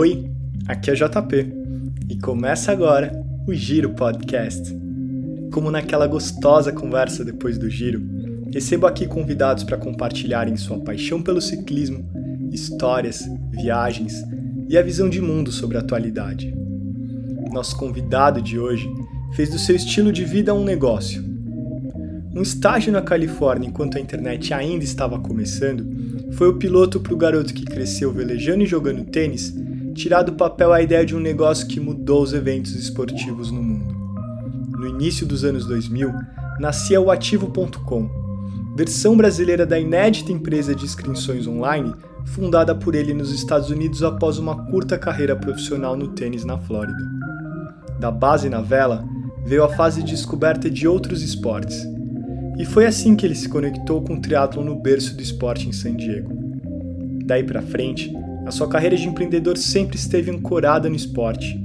Oi, aqui é JP e começa agora o Giro Podcast. Como naquela gostosa conversa depois do giro, recebo aqui convidados para compartilharem sua paixão pelo ciclismo, histórias, viagens e a visão de mundo sobre a atualidade. Nosso convidado de hoje fez do seu estilo de vida um negócio. Um estágio na Califórnia enquanto a internet ainda estava começando foi o piloto para o garoto que cresceu velejando e jogando tênis tirar do papel a ideia de um negócio que mudou os eventos esportivos no mundo. No início dos anos 2000, nascia o Ativo.com, versão brasileira da inédita empresa de inscrições online fundada por ele nos Estados Unidos após uma curta carreira profissional no tênis na Flórida. Da base na vela, veio a fase de descoberta de outros esportes, e foi assim que ele se conectou com o triatlo no berço do esporte em San Diego. Daí para frente, a sua carreira de empreendedor sempre esteve ancorada no esporte.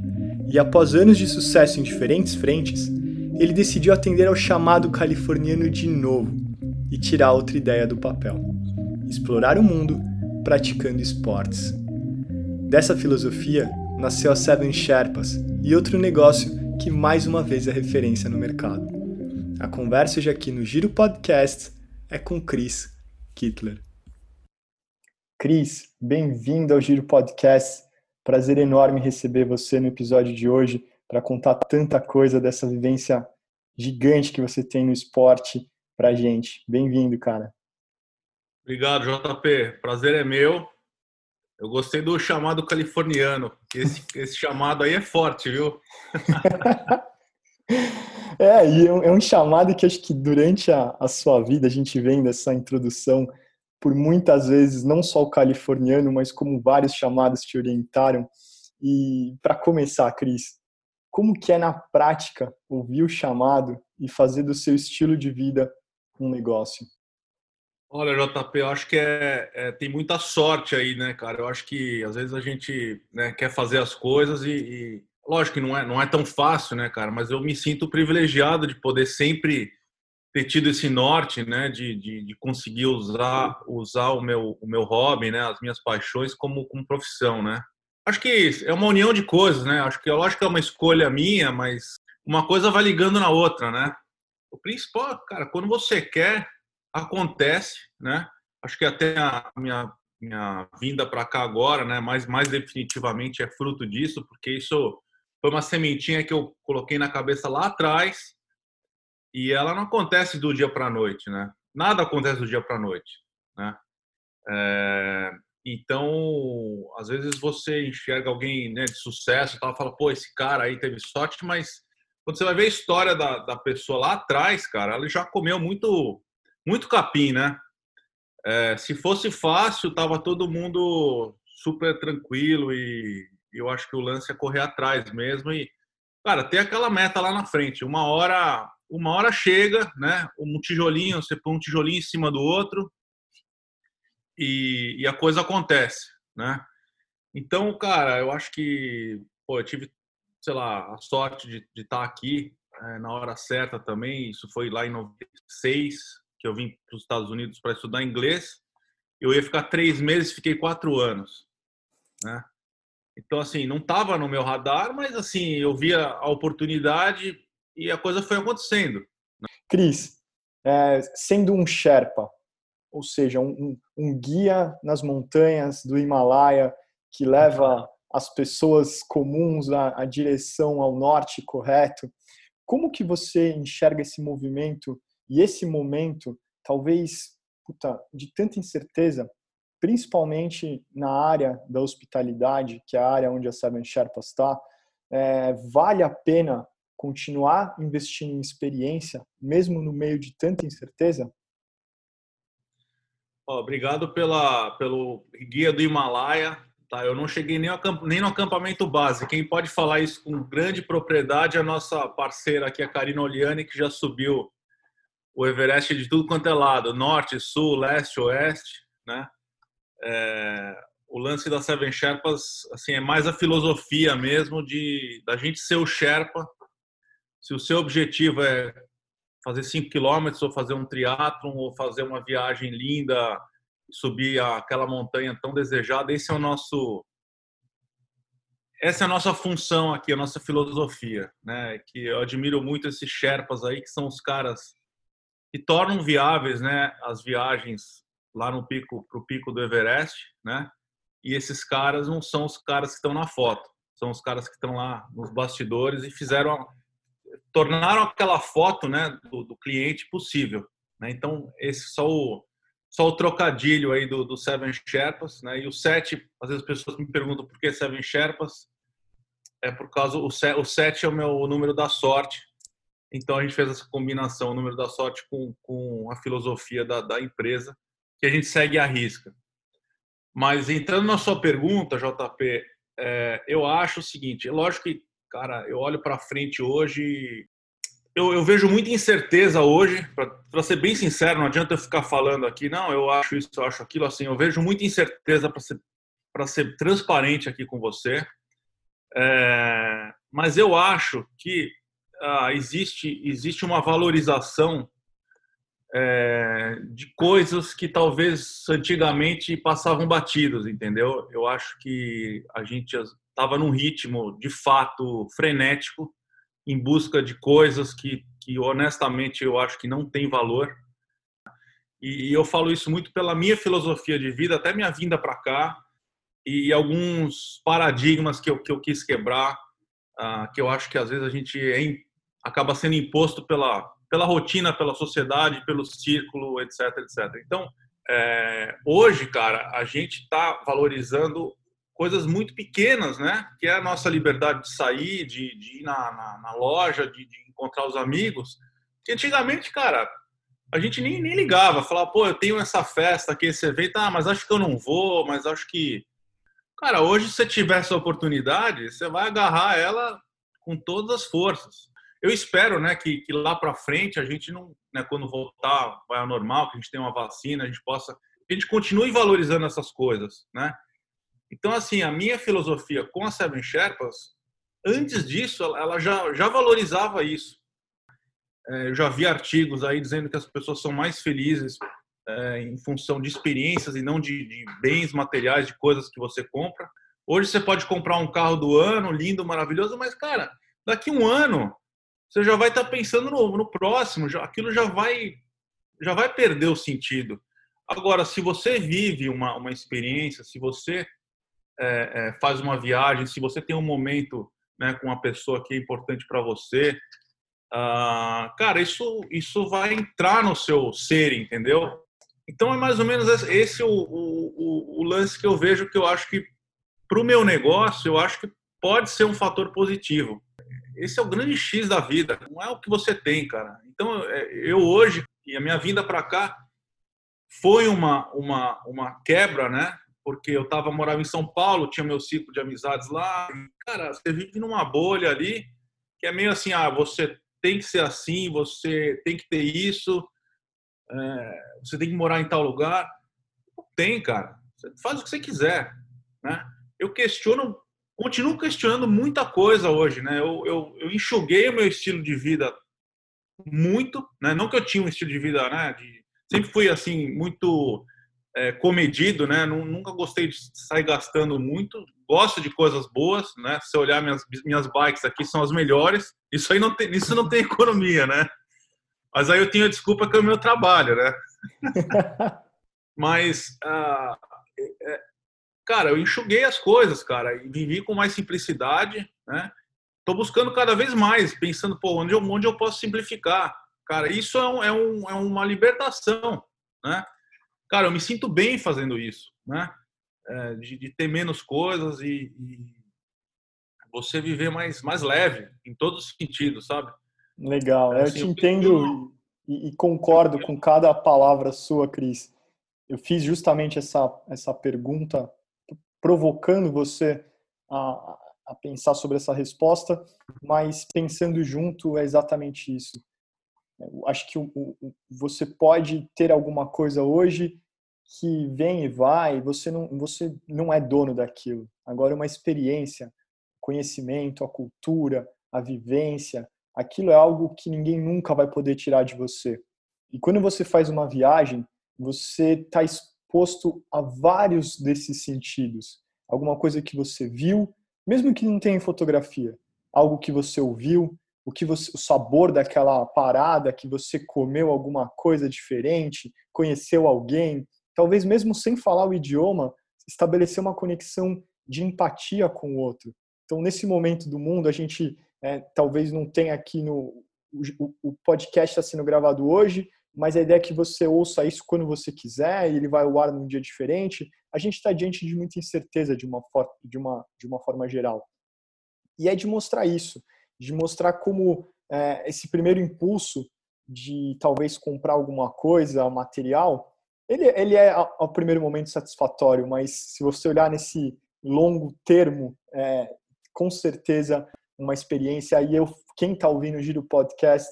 E após anos de sucesso em diferentes frentes, ele decidiu atender ao chamado californiano de novo e tirar outra ideia do papel: explorar o mundo praticando esportes. Dessa filosofia nasceu a Seven Sherpas e outro negócio que mais uma vez é referência no mercado. A conversa hoje aqui no Giro Podcast é com Chris Kittler. Cris, bem-vindo ao Giro Podcast. Prazer enorme receber você no episódio de hoje para contar tanta coisa dessa vivência gigante que você tem no esporte para gente. Bem-vindo, cara. Obrigado, JP. Prazer é meu. Eu gostei do chamado californiano. Esse, esse chamado aí é forte, viu? É, e é, é um chamado que acho que durante a, a sua vida, a gente vem dessa introdução, por muitas vezes, não só o californiano, mas como vários chamados te orientaram. E para começar, Cris, como que é na prática ouvir o chamado e fazer do seu estilo de vida um negócio? Olha, JP, eu acho que é, é, tem muita sorte aí, né, cara? Eu acho que às vezes a gente né, quer fazer as coisas e, e lógico que não é, não é tão fácil, né, cara? Mas eu me sinto privilegiado de poder sempre ter tido esse norte, né, de, de, de, conseguir usar usar o meu o meu hobby, né, as minhas paixões como como profissão, né? Acho que é uma união de coisas, né? Acho que lógico que é uma escolha minha, mas uma coisa vai ligando na outra, né? O principal, cara, quando você quer, acontece, né? Acho que até a minha minha vinda para cá agora, né, mais mais definitivamente é fruto disso, porque isso foi uma sementinha que eu coloquei na cabeça lá atrás e ela não acontece do dia para a noite, né? Nada acontece do dia para a noite, né? É, então, às vezes você enxerga alguém né, de sucesso tal, fala, pô, esse cara aí teve sorte, mas quando você vai ver a história da, da pessoa lá atrás, cara, ela já comeu muito, muito capim, né? É, se fosse fácil, tava todo mundo super tranquilo e eu acho que o lance é correr atrás mesmo e, cara, ter aquela meta lá na frente. Uma hora, uma hora chega, né? Um tijolinho, você põe um tijolinho em cima do outro e, e a coisa acontece, né? Então, cara, eu acho que, pô, eu tive, sei lá, a sorte de, de estar aqui é, na hora certa também. Isso foi lá em 96 que eu vim para os Estados Unidos para estudar inglês. Eu ia ficar três meses, fiquei quatro anos, né? Então, assim, não estava no meu radar, mas, assim, eu via a oportunidade e a coisa foi acontecendo. Né? Cris, é, sendo um Sherpa, ou seja, um, um, guia nas montanhas do Himalaia que leva as pessoas comuns à, à direção ao norte correto, como que você enxerga esse movimento e esse momento, talvez, puta, de tanta incerteza, principalmente na área da hospitalidade, que é a área onde a Seven Sherpas está, é, vale a pena continuar investindo em experiência, mesmo no meio de tanta incerteza? Obrigado pela, pelo guia do Himalaia. Tá, eu não cheguei nem, nem no acampamento base. Quem pode falar isso com grande propriedade é a nossa parceira aqui, a Karina Oliani, que já subiu o Everest de tudo quanto é lado, norte, sul, leste, oeste, né? é, o lance da Seven Sherpas assim, é mais a filosofia mesmo de da gente ser o Sherpa. Se o seu objetivo é fazer 5 quilômetros ou fazer um triatlon ou fazer uma viagem linda, subir aquela montanha tão desejada, esse é o nosso essa é a nossa função aqui, a nossa filosofia, né? Que eu admiro muito esses Sherpas aí, que são os caras que tornam viáveis, né, as viagens lá no pico pro pico do Everest, né? E esses caras não são os caras que estão na foto, são os caras que estão lá nos bastidores e fizeram tornaram aquela foto, né, do, do cliente possível, né? Então, esse só o só o trocadilho aí do, do Seven Sherpas, né? E o sete, às vezes as pessoas me perguntam por que Seven Sherpas. É por causa o, o sete é o meu número da sorte. Então a gente fez essa combinação, o número da sorte com, com a filosofia da, da empresa, que a gente segue à risca. Mas entrando na sua pergunta, JP, é, eu acho o seguinte: é lógico que, cara, eu olho para frente hoje eu, eu, vejo muita incerteza hoje, para ser bem sincero, não adianta eu ficar falando aqui, não, eu acho isso, eu acho aquilo, assim, eu vejo muita incerteza para ser, ser transparente aqui com você, é, mas eu acho que ah, existe, existe uma valorização é, de coisas que talvez antigamente passavam batidos, entendeu? Eu acho que a gente estava num ritmo de fato frenético, em busca de coisas que, que honestamente eu acho que não tem valor. E, e eu falo isso muito pela minha filosofia de vida, até minha vinda para cá, e alguns paradigmas que eu, que eu quis quebrar, uh, que eu acho que às vezes a gente é, acaba sendo imposto pela, pela rotina, pela sociedade, pelo círculo, etc, etc. Então, é, hoje, cara, a gente está valorizando coisas muito pequenas, né? Que é a nossa liberdade de sair, de, de ir na, na, na loja, de, de, encontrar os amigos. Que antigamente, cara, a gente nem, nem ligava, falava, pô, eu tenho essa festa aqui, esse evento, ah, mas acho que eu não vou, mas acho que. Cara, hoje, se você tiver essa oportunidade, você vai agarrar ela com todas as forças. Eu espero, né, que, que lá para frente a gente não, né, quando voltar, vai ao normal, que a gente tenha uma vacina, a gente possa, a gente continue valorizando essas coisas, né? Então, assim, a minha filosofia com a Seven Sherpas, antes disso, ela já, já valorizava isso. É, eu já vi artigos aí dizendo que as pessoas são mais felizes é, em função de experiências e não de, de, bens materiais, de coisas que você compra. Hoje você pode comprar um carro do ano, lindo, maravilhoso, mas, cara, daqui um ano você já vai estar pensando no, no próximo, já, aquilo já vai, já vai perder o sentido. Agora, se você vive uma, uma experiência, se você é, é, faz uma viagem, se você tem um momento né, com uma pessoa que é importante para você, ah, cara, isso, isso vai entrar no seu ser, entendeu? Então é mais ou menos esse o, o, o lance que eu vejo que eu acho que para o meu negócio, eu acho que pode ser um fator positivo. Esse é o grande X da vida, não é o que você tem, cara. Então é, eu hoje, e a minha vinda para cá, foi uma, uma, uma quebra, né? Porque eu tava morava em São Paulo, tinha meu ciclo de amizades lá. Cara, você vive numa bolha ali que é meio assim, ah, você tem que ser assim, você tem que ter isso, é, você tem que morar em tal lugar. Não tem, cara. Você faz o que você quiser, né? Eu questiono, continuo questionando muita coisa hoje, né? Eu, eu, eu enxuguei o meu estilo de vida muito, né? Não que eu tinha um estilo de vida, né? De, sempre fui assim muito é, comedido, né? Nunca gostei de sair gastando muito. Gosto de coisas boas, né? Se olhar minhas minhas bikes aqui são as melhores. Isso aí não tem, isso não tem economia, né? Mas aí eu tenho a desculpa que é o meu trabalho, né? Mas, ah, é, cara, eu enxuguei as coisas, cara, e vivi com mais simplicidade, né? Tô buscando cada vez mais, pensando, pô, onde eu, onde eu posso simplificar? Cara, isso é, um, é, um, é uma libertação, né? Cara, eu me sinto bem fazendo isso, né? É, de, de, ter menos coisas e, e, você viver mais, mais leve em todos os sentidos, sabe? Legal, é, assim, eu te eu entendo e, e, concordo com cada palavra sua, Cris. Eu fiz justamente essa, essa pergunta provocando você a, a pensar sobre essa resposta, mas pensando junto é exatamente isso. Eu acho que você pode ter alguma coisa hoje que vem e vai, você não, você não é dono daquilo. Agora, uma experiência, conhecimento, a cultura, a vivência, aquilo é algo que ninguém nunca vai poder tirar de você. E quando você faz uma viagem, você está exposto a vários desses sentidos. Alguma coisa que você viu, mesmo que não tenha fotografia, algo que você ouviu, o que você, o sabor daquela parada, que você comeu alguma coisa diferente, conheceu alguém, talvez mesmo sem falar o idioma, estabelecer uma conexão de empatia com o outro. Então, nesse momento do mundo, a gente é, talvez não tenha aqui no. O, o podcast está sendo gravado hoje, mas a ideia é que você ouça isso quando você quiser e ele vai ao ar num dia diferente. A gente está diante de muita incerteza de uma, de, uma, de uma forma geral. E é de mostrar isso, de mostrar como é, esse primeiro impulso de talvez comprar alguma coisa, material, ele, ele é ao primeiro momento satisfatório, mas se você olhar nesse longo termo, é, com certeza uma experiência. Aí eu, quem está ouvindo o Giro Podcast,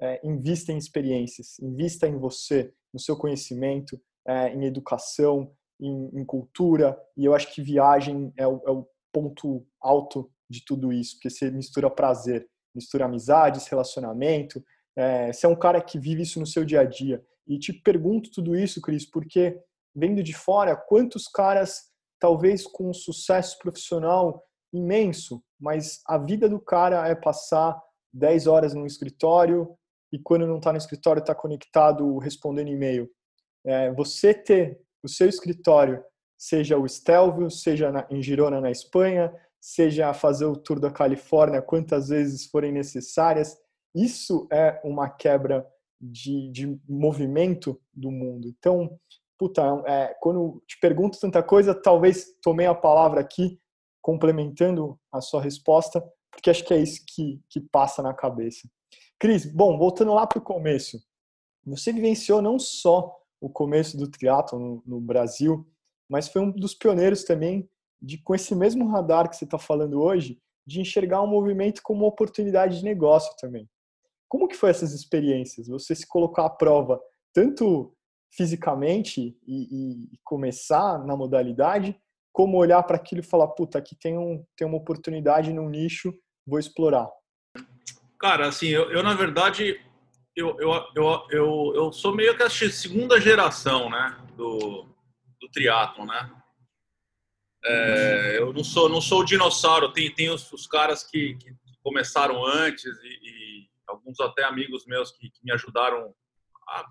é, invista em experiências, invista em você, no seu conhecimento, é, em educação, em, em, cultura. E eu acho que viagem é o, é o ponto alto de tudo isso, porque você mistura prazer, mistura amizades, relacionamento. É, você é um cara que vive isso no seu dia a dia. E te pergunto tudo isso, Cris, porque vendo de fora, quantos caras, talvez com um sucesso profissional imenso, mas a vida do cara é passar 10 horas no escritório e quando não está no escritório está conectado respondendo e-mail. É, você ter o seu escritório, seja o Stelvio, seja na, em Girona, na Espanha, seja fazer o tour da Califórnia quantas vezes forem necessárias, isso é uma quebra de, de movimento do mundo. Então, puta, é, quando te pergunto tanta coisa, talvez tomei a palavra aqui, complementando a sua resposta, porque acho que é isso que, que passa na cabeça. Cris, bom, voltando lá para o começo, você vivenciou não só o começo do triatlo no, no, Brasil, mas foi um dos pioneiros também de, com esse mesmo radar que você está falando hoje, de enxergar um movimento como uma oportunidade de negócio também. Como que foi essas experiências? Você se colocar à prova tanto fisicamente e, e começar na modalidade, como olhar para aquilo e falar, puta, aqui tem, um, tem uma oportunidade num nicho, vou explorar? Cara, assim, eu, eu na verdade, eu, eu, eu, eu, eu sou meio que a segunda geração, né, do, do triatlon, né? É, eu não sou, não sou o dinossauro, tem, tem os, os caras que, que, começaram antes e, e, alguns até amigos meus que, que me ajudaram a,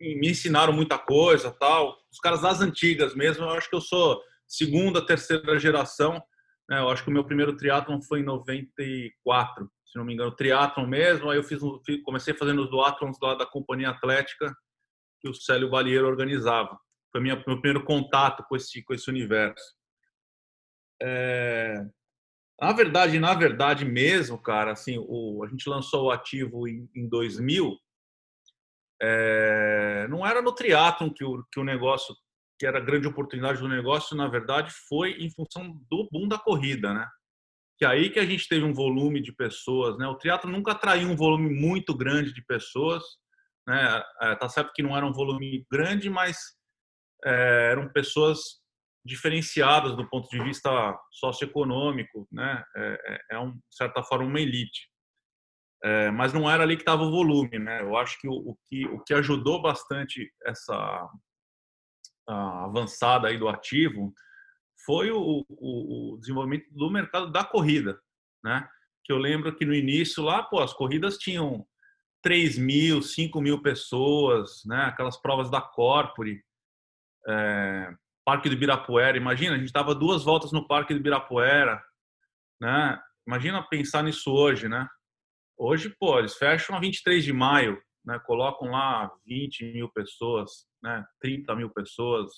me ensinaram muita coisa tal. Os caras das antigas mesmo, eu acho que eu sou segunda, terceira geração. Né? Eu acho que o meu primeiro triatlon foi em 94, se não me engano, triatlon mesmo. Aí eu fiz, comecei fazendo os duatlons lá da companhia atlética que o Célio Balieiro organizava. Foi minha, meu primeiro contato com esse, com esse universo. É... Na verdade, na verdade mesmo, cara, assim, o, a gente lançou o ativo em, em 2000. É, não era no triatlon que o, que o negócio que era a grande oportunidade do negócio, na verdade, foi em função do boom da corrida, né? Que é aí que a gente teve um volume de pessoas, né? O triatlo nunca atraiu um volume muito grande de pessoas, né? É, tá certo que não era um volume grande, mas é, eram pessoas diferenciadas do ponto de vista socioeconômico, né? É, é, é um, de certa forma uma elite. É, mas não era ali que estava o volume, né? Eu acho que o, o, que o que ajudou bastante essa avançada aí do ativo foi o, o, o, desenvolvimento do mercado da corrida, né? Que eu lembro que no início lá, pô, as corridas tinham 3 mil, 5 mil pessoas, né? Aquelas provas da Corpore, é, Parque do Ibirapuera. Imagina, a gente dava duas voltas no Parque do Ibirapuera, né? Imagina pensar nisso hoje, né? Hoje, pô, eles fecham a 23 de maio, né? Colocam lá 20 mil pessoas, né, 30 mil pessoas,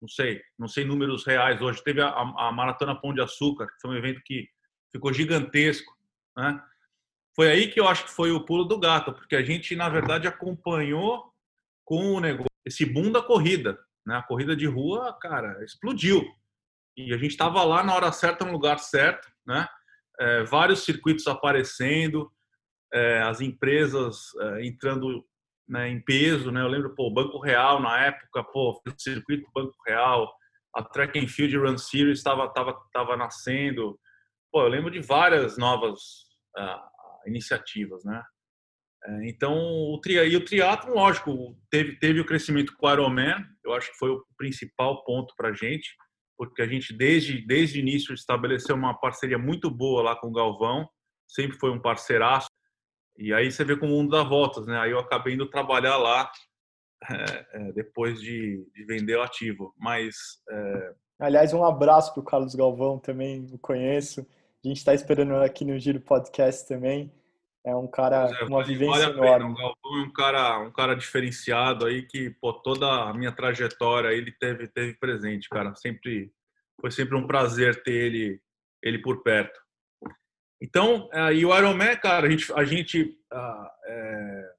não sei, não sei números reais hoje. Teve a, a, Maratona Pão de Açúcar, que foi um evento que ficou gigantesco, né? Foi aí que eu acho que foi o pulo do gato, porque a gente, na verdade, acompanhou com o negócio, esse boom da corrida, né? A corrida de rua, cara, explodiu. E a gente estava lá na hora certa, no lugar certo, né? É, vários circuitos aparecendo, é, as empresas é, entrando né, em peso, né? Eu lembro, pô, Banco Real na época, pô, circuito Banco Real, a Track and Field Run Series estava tava, tava nascendo. Pô, eu lembro de várias novas uh, iniciativas, né? É, então, o tri e o triatlo, lógico, teve teve o crescimento com o Ironman, eu acho que foi o principal ponto para gente. porque a gente desde desde o início estabeleceu uma parceria muito boa lá com o Galvão, sempre foi um parceiraço. E aí você vê como o mundo dá voltas, né? Aí eu acabei indo trabalhar lá é, é, depois de, de, vender o ativo. Mas. É... Aliás, um abraço para o Carlos Galvão também, o conheço. A gente está esperando aqui no Giro Podcast também. É um cara é, uma vivência vale enorme. O Galvão é um cara, um cara diferenciado aí que, pô, toda a minha trajetória ele teve, teve presente, cara. Sempre, foi sempre um prazer ter ele, ele por perto. Então, uh, e o Ironman, cara, a gente, a gente uh, é,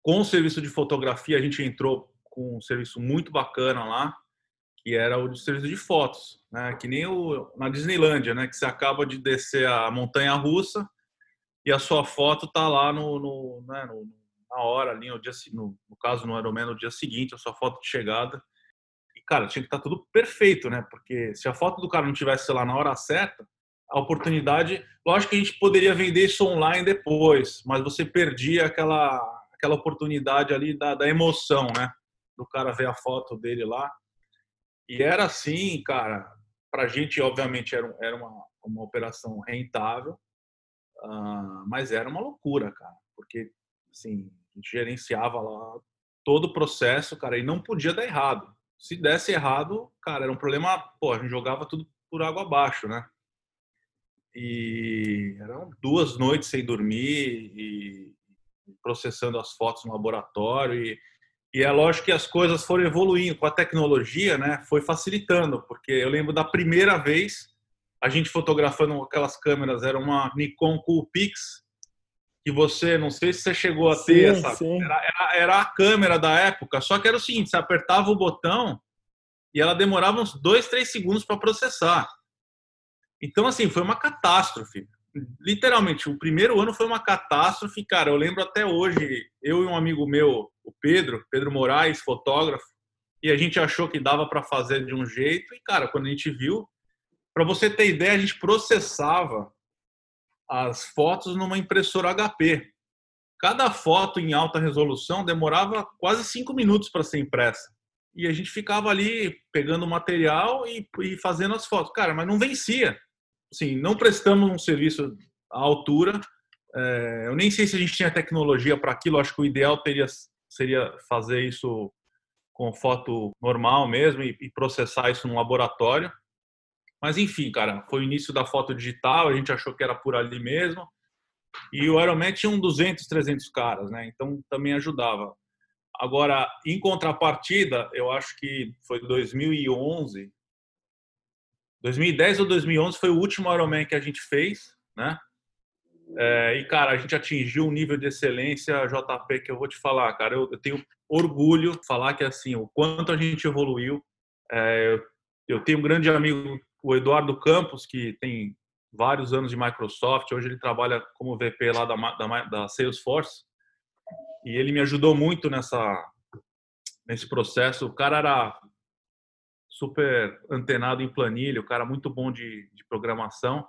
com o serviço de fotografia, a gente entrou com um serviço muito bacana lá, que era o serviço de fotos, né? Que nem o, na Disneylândia, né? Que você acaba de descer a montanha russa e a sua foto tá lá no, no, né? no na hora ali, no, dia, no, no caso no Ironman, no dia seguinte, a sua foto de chegada. E, cara, tinha que estar tá tudo perfeito, né? Porque se a foto do cara não tivesse lá na hora certa, a oportunidade. Lógico que a gente poderia vender isso online depois, mas você perdia aquela, aquela oportunidade ali da, da emoção, né? Do cara ver a foto dele lá. E era assim, cara. Para a gente, obviamente, era, era uma, uma operação rentável, uh, mas era uma loucura, cara, porque assim, gerenciava lá todo o processo, cara, e não podia dar errado. Se desse errado, cara, era um problema, pô, a gente jogava tudo por água abaixo, né? E eram duas noites sem dormir e processando as fotos no laboratório. E, e é lógico que as coisas foram evoluindo com a tecnologia, né? Foi facilitando, porque eu lembro da primeira vez a gente fotografando aquelas câmeras, era uma Nikon Coolpix, que você, não sei se você chegou a ter sim, essa, sim. Era, era, era, a câmera da época, só que era o seguinte, você apertava o botão e ela demorava uns dois, três segundos para processar. Então, assim, foi uma catástrofe. Literalmente, o primeiro ano foi uma catástrofe, cara. Eu lembro até hoje, eu e um amigo meu, o Pedro, Pedro Moraes, fotógrafo, e a gente achou que dava para fazer de um jeito. E, cara, quando a gente viu, para você ter ideia, a gente processava as fotos numa impressora HP. Cada foto em alta resolução demorava quase cinco minutos para ser impressa. E a gente ficava ali pegando o material e, e fazendo as fotos. Cara, mas não vencia assim, não prestamos um serviço à altura. É, eu nem sei se a gente tinha tecnologia para aquilo. Acho que o ideal teria, seria fazer isso com foto normal mesmo e, e processar isso no laboratório. Mas enfim, cara, foi o início da foto digital. A gente achou que era por ali mesmo. E o Ironman tinha um 200, 300 caras, né? Então também ajudava. Agora, em contrapartida, eu acho que foi 2011, 2010 ou 2011 foi o último Ironman que a gente fez, né? É, e, cara, a gente atingiu um nível de excelência, JP, que eu vou te falar, cara. Eu, eu tenho orgulho de falar que, assim, o quanto a gente evoluiu. É, eu tenho um grande amigo, o Eduardo Campos, que tem vários anos de Microsoft. Hoje ele trabalha como VP lá da, da, da Salesforce. E ele me ajudou muito nessa, nesse processo. O cara era super antenado em planilha, o cara muito bom de, de programação.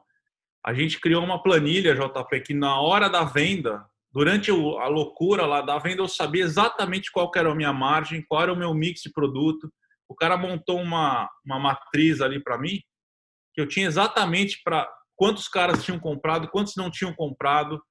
A gente criou uma planilha, JP, que na hora da venda, durante a loucura lá da venda, eu sabia exatamente qual era a minha margem, qual era o meu mix de produto. O cara montou uma, uma matriz ali para mim, que eu tinha exatamente para quantos caras tinham comprado, quantos não tinham comprado.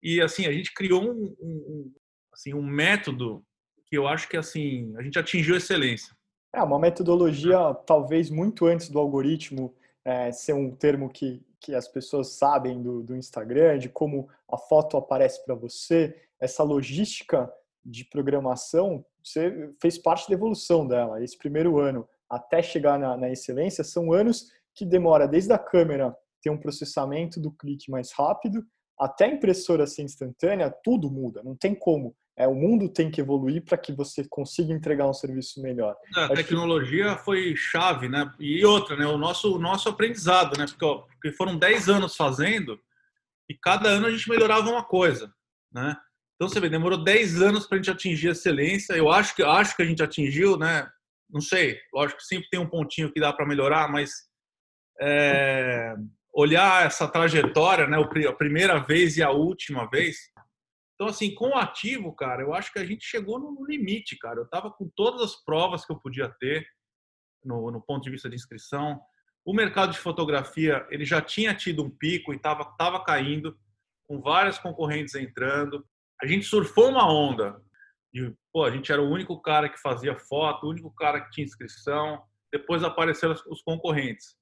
E assim, a gente criou um, um, assim, um método que eu acho que assim, a gente atingiu excelência. É uma metodologia talvez muito antes do algoritmo é, ser um termo que, que as pessoas sabem do, do Instagram, de como a foto aparece para você, essa logística de programação, você fez parte da evolução dela. Esse primeiro ano até chegar na, na excelência são anos que demora desde a câmera ter um processamento do clique mais rápido até a impressora ser instantânea, tudo muda, não tem como. É, o mundo tem que evoluir para que você consiga entregar um serviço melhor. A tecnologia que... foi chave, né? E outra, né? O nosso, o nosso aprendizado, né? Porque, ó, porque foram 10 anos fazendo e cada ano a gente melhorava uma coisa, né? Então você vê, demorou 10 anos para a gente atingir a excelência. Eu acho que acho que a gente atingiu, né? Não sei, lógico que sempre tem um pontinho que dá para melhorar, mas é, olhar essa trajetória, né? A primeira vez e a última vez, então, assim, com o ativo, cara, eu acho que a gente chegou no limite, cara. Eu estava com todas as provas que eu podia ter. no, no ponto de vista de inscrição. O mercado de fotografia ele já tinha tido um pico e estava tava caindo, com várias concorrentes entrando. A gente surfou uma onda. De, pô, a gente era o único cara que fazia foto, o único cara que tinha inscrição. Depois apareceram os concorrentes.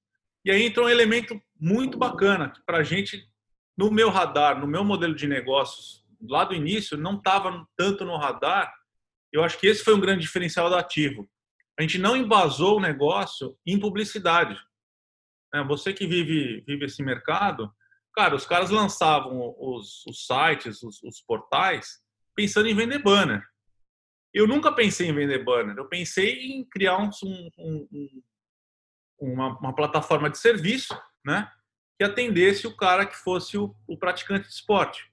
E aí entrou um elemento muito bacana que para a gente, no meu radar, no meu modelo de negócios, lá do início, não estava tanto no radar. Eu acho que esse foi um grande diferencial do ativo. A gente não embasou o negócio em publicidade. É, você que vive, vive esse mercado, cara, os caras lançavam os, os sites, os, os portais, pensando em vender banner. Eu nunca pensei em vender banner. Eu pensei em criar um, um, um uma, uma, plataforma de serviço, né, que atendesse o cara que fosse o, o, praticante de esporte.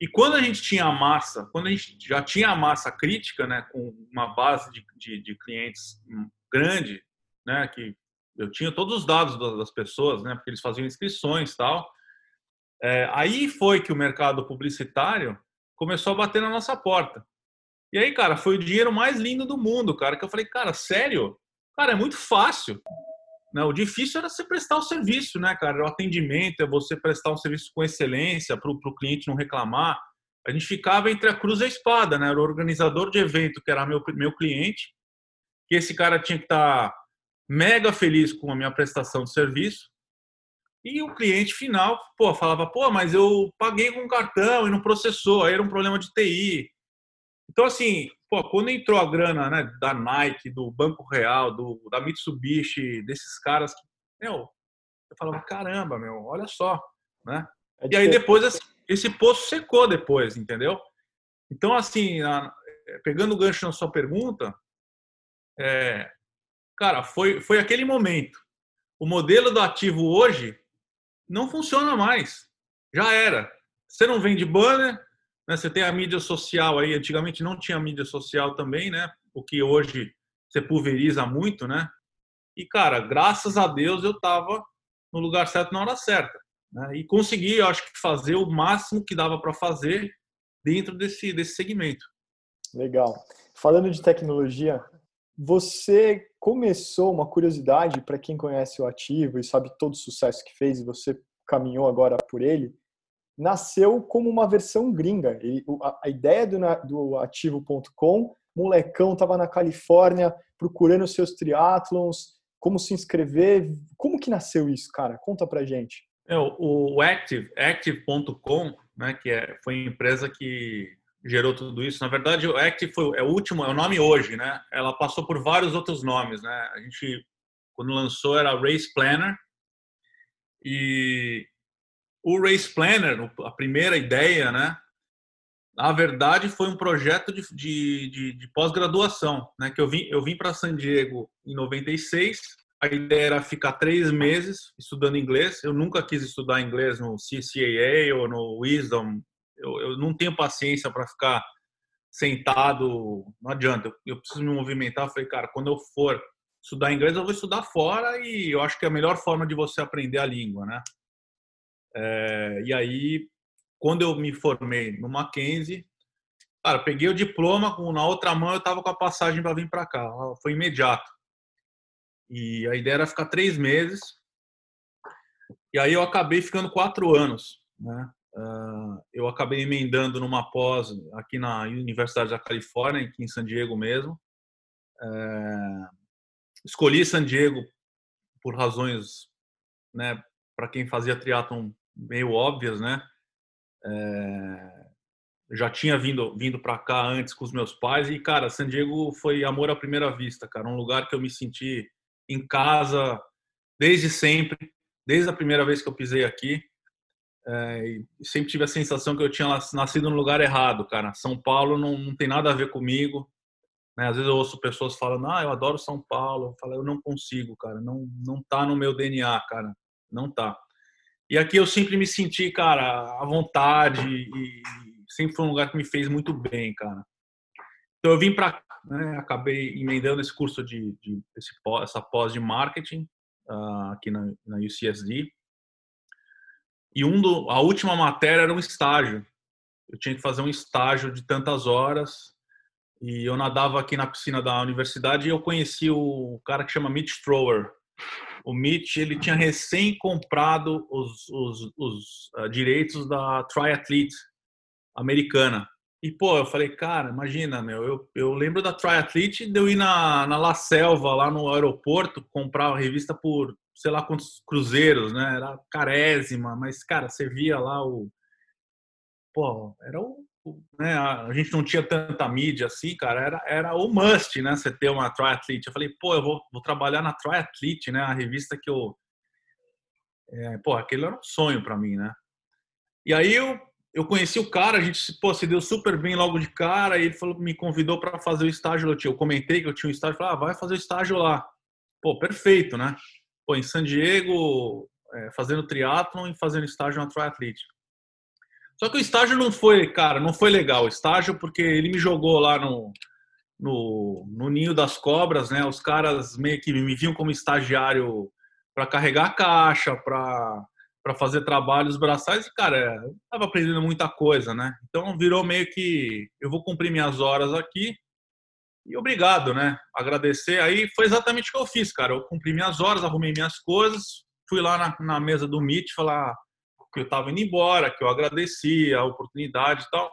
E quando a gente tinha a massa, quando a gente já tinha a massa crítica, né, com uma base de, de, de clientes grande, né, que eu tinha todos os dados das pessoas, né, porque eles faziam inscrições, tal. É, aí foi que o mercado publicitário começou a bater na nossa porta. E aí, cara, foi o dinheiro mais lindo do mundo, cara. Que eu falei, cara, sério? Cara, é muito fácil. Né? O difícil era você prestar o serviço, né, cara? O atendimento, é você prestar um serviço com excelência para o cliente não reclamar. A gente ficava entre a cruz e a espada, né? Era o organizador de evento, que era meu, meu cliente, que esse cara tinha que estar tá mega feliz com a minha prestação de serviço. E o cliente final, pô, falava, pô, mas eu paguei com cartão e não processou, aí era um problema de TI. Então, assim, pô, quando entrou a grana né, da Nike, do Banco Real, do, da Mitsubishi, desses caras, meu, eu falava, caramba, meu, olha só, né? É e aí depois esse, esse poço secou depois, entendeu? Então, assim, a, pegando o gancho na sua pergunta, é, cara, foi, foi aquele momento. O modelo do ativo hoje não funciona mais. Já era. Você não vende banner, né? Você tem a mídia social aí, antigamente não tinha mídia social também, né? O que hoje você pulveriza muito, né? E, cara, graças a Deus eu estava no lugar certo na hora certa. Né? E consegui, eu acho que, fazer o máximo que dava para fazer dentro desse, desse segmento. Legal. Falando de tecnologia, você começou uma curiosidade para quem conhece o ativo e sabe todo o sucesso que fez e você caminhou agora por ele nasceu como uma versão gringa. E a, ideia do, do ativo.com, molecão estava na Califórnia procurando seus triatlons, como se inscrever. Como que nasceu isso, cara? Conta pra gente. É, o Active, Active.com, né, que é, foi a empresa que gerou tudo isso. Na verdade, o Active foi, é o último, é o nome hoje, né? Ela passou por vários outros nomes, né? A gente, quando lançou, era Race Planner. E o Race Planner, a primeira ideia, né? Na verdade, foi um projeto de, de, de, de pós-graduação, né? Que eu vim, eu vim para San Diego em 96. A ideia era ficar três meses estudando inglês. Eu nunca quis estudar inglês no CCAA ou no Wisdom. Eu, eu não tenho paciência para ficar sentado. Não adianta. Eu, eu preciso me movimentar. Eu falei, cara, quando eu for estudar inglês, eu vou estudar fora e eu acho que é a melhor forma de você aprender a língua, né? É, e aí, quando eu me formei no Mackenzie, cara, peguei o diploma, na outra mão eu estava com a passagem para vir para cá. Foi imediato. E a ideia era ficar três meses. E aí eu acabei ficando quatro anos. Né? Uh, eu acabei emendando numa pós aqui na Universidade da Califórnia, aqui em San Diego mesmo. Uh, escolhi San Diego por razões, né, para quem fazia triatlon meio óbvias, né? É, já tinha vindo vindo para cá antes com os meus pais e cara, San Diego foi amor à primeira vista, cara, um lugar que eu me senti em casa desde sempre, desde a primeira vez que eu pisei aqui. É, sempre tive a sensação que eu tinha nascido no lugar errado, cara. São Paulo não, não tem nada a ver comigo. Né? Às vezes eu ouço pessoas falando, ah, eu adoro São Paulo. Eu falo, eu não consigo, cara. Não, não tá no meu DNA, cara. Não tá. E aqui eu sempre me senti, cara, à vontade e sempre foi um lugar que me fez muito bem, cara. Então eu vim para, né, acabei emendando esse curso de, de esse, essa pós de marketing uh, aqui na, na UCSD. E um do, a última matéria era um estágio. Eu tinha que fazer um estágio de tantas horas E eu nadava aqui na piscina da universidade e eu conheci o cara que chama Mitch Thrower. O Mitch, ele tinha recém comprado os, os, os uh, direitos da Triathlete americana. E, pô, eu falei, cara, imagina, meu, eu, eu lembro da Triathlete de eu ir na, na La Selva, lá no aeroporto, comprar a revista por sei lá quantos cruzeiros, né? Era carésima, mas, cara, você via lá o. Pô, era o. Né? A gente não tinha tanta mídia assim, cara, era, era o must, né? Você ter uma triathlete. Eu falei, pô, eu vou, vou trabalhar na triathlete, né? A revista que eu. É, pô, aquele era um sonho para mim, né? E aí eu eu conheci o cara, a gente pô, se deu super bem logo de cara, e ele falou, me convidou para fazer o estágio. Eu comentei que eu tinha um estágio, falei, ah, vai fazer o estágio lá. Pô, perfeito, né? Pô, em San Diego, é, fazendo triatlon e fazendo estágio na triathlete. Só que o estágio não foi, cara, não foi legal. O estágio, porque ele me jogou lá no, no, no ninho das cobras, né? Os caras meio que me viam como estagiário para carregar a caixa, para para fazer trabalhos braçais e, cara, eu tava aprendendo muita coisa, né? Então virou meio que eu vou cumprir minhas horas aqui e obrigado, né? Agradecer. Aí foi exatamente o que eu fiz, cara. Eu cumpri minhas horas, arrumei minhas coisas, fui lá na, na mesa do Meet falar que eu tava indo embora, que eu agradeci a oportunidade e tal.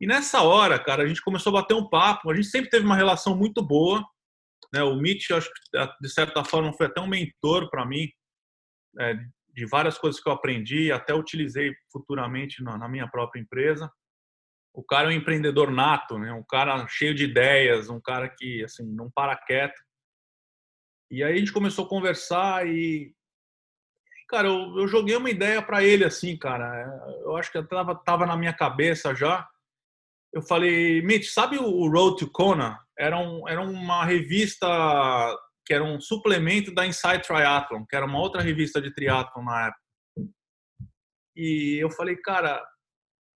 E nessa hora, cara, a gente começou a bater um papo. A gente sempre teve uma relação muito boa. Né? O Mitch, acho que de certa forma foi até um mentor para mim, é, de várias coisas que eu aprendi, até utilizei futuramente na, na minha própria empresa. O cara é um empreendedor nato, né? Um cara cheio de ideias, um cara que assim não para quieto. E aí a gente começou a conversar e cara, eu, eu joguei uma ideia para ele assim, cara. Eu acho que tava tava na minha cabeça já. Eu falei, Mitch, sabe o Road to Kona? Era, um, era uma revista que era um suplemento da Inside Triathlon, que era uma outra revista de triatlon na época. E eu falei, cara,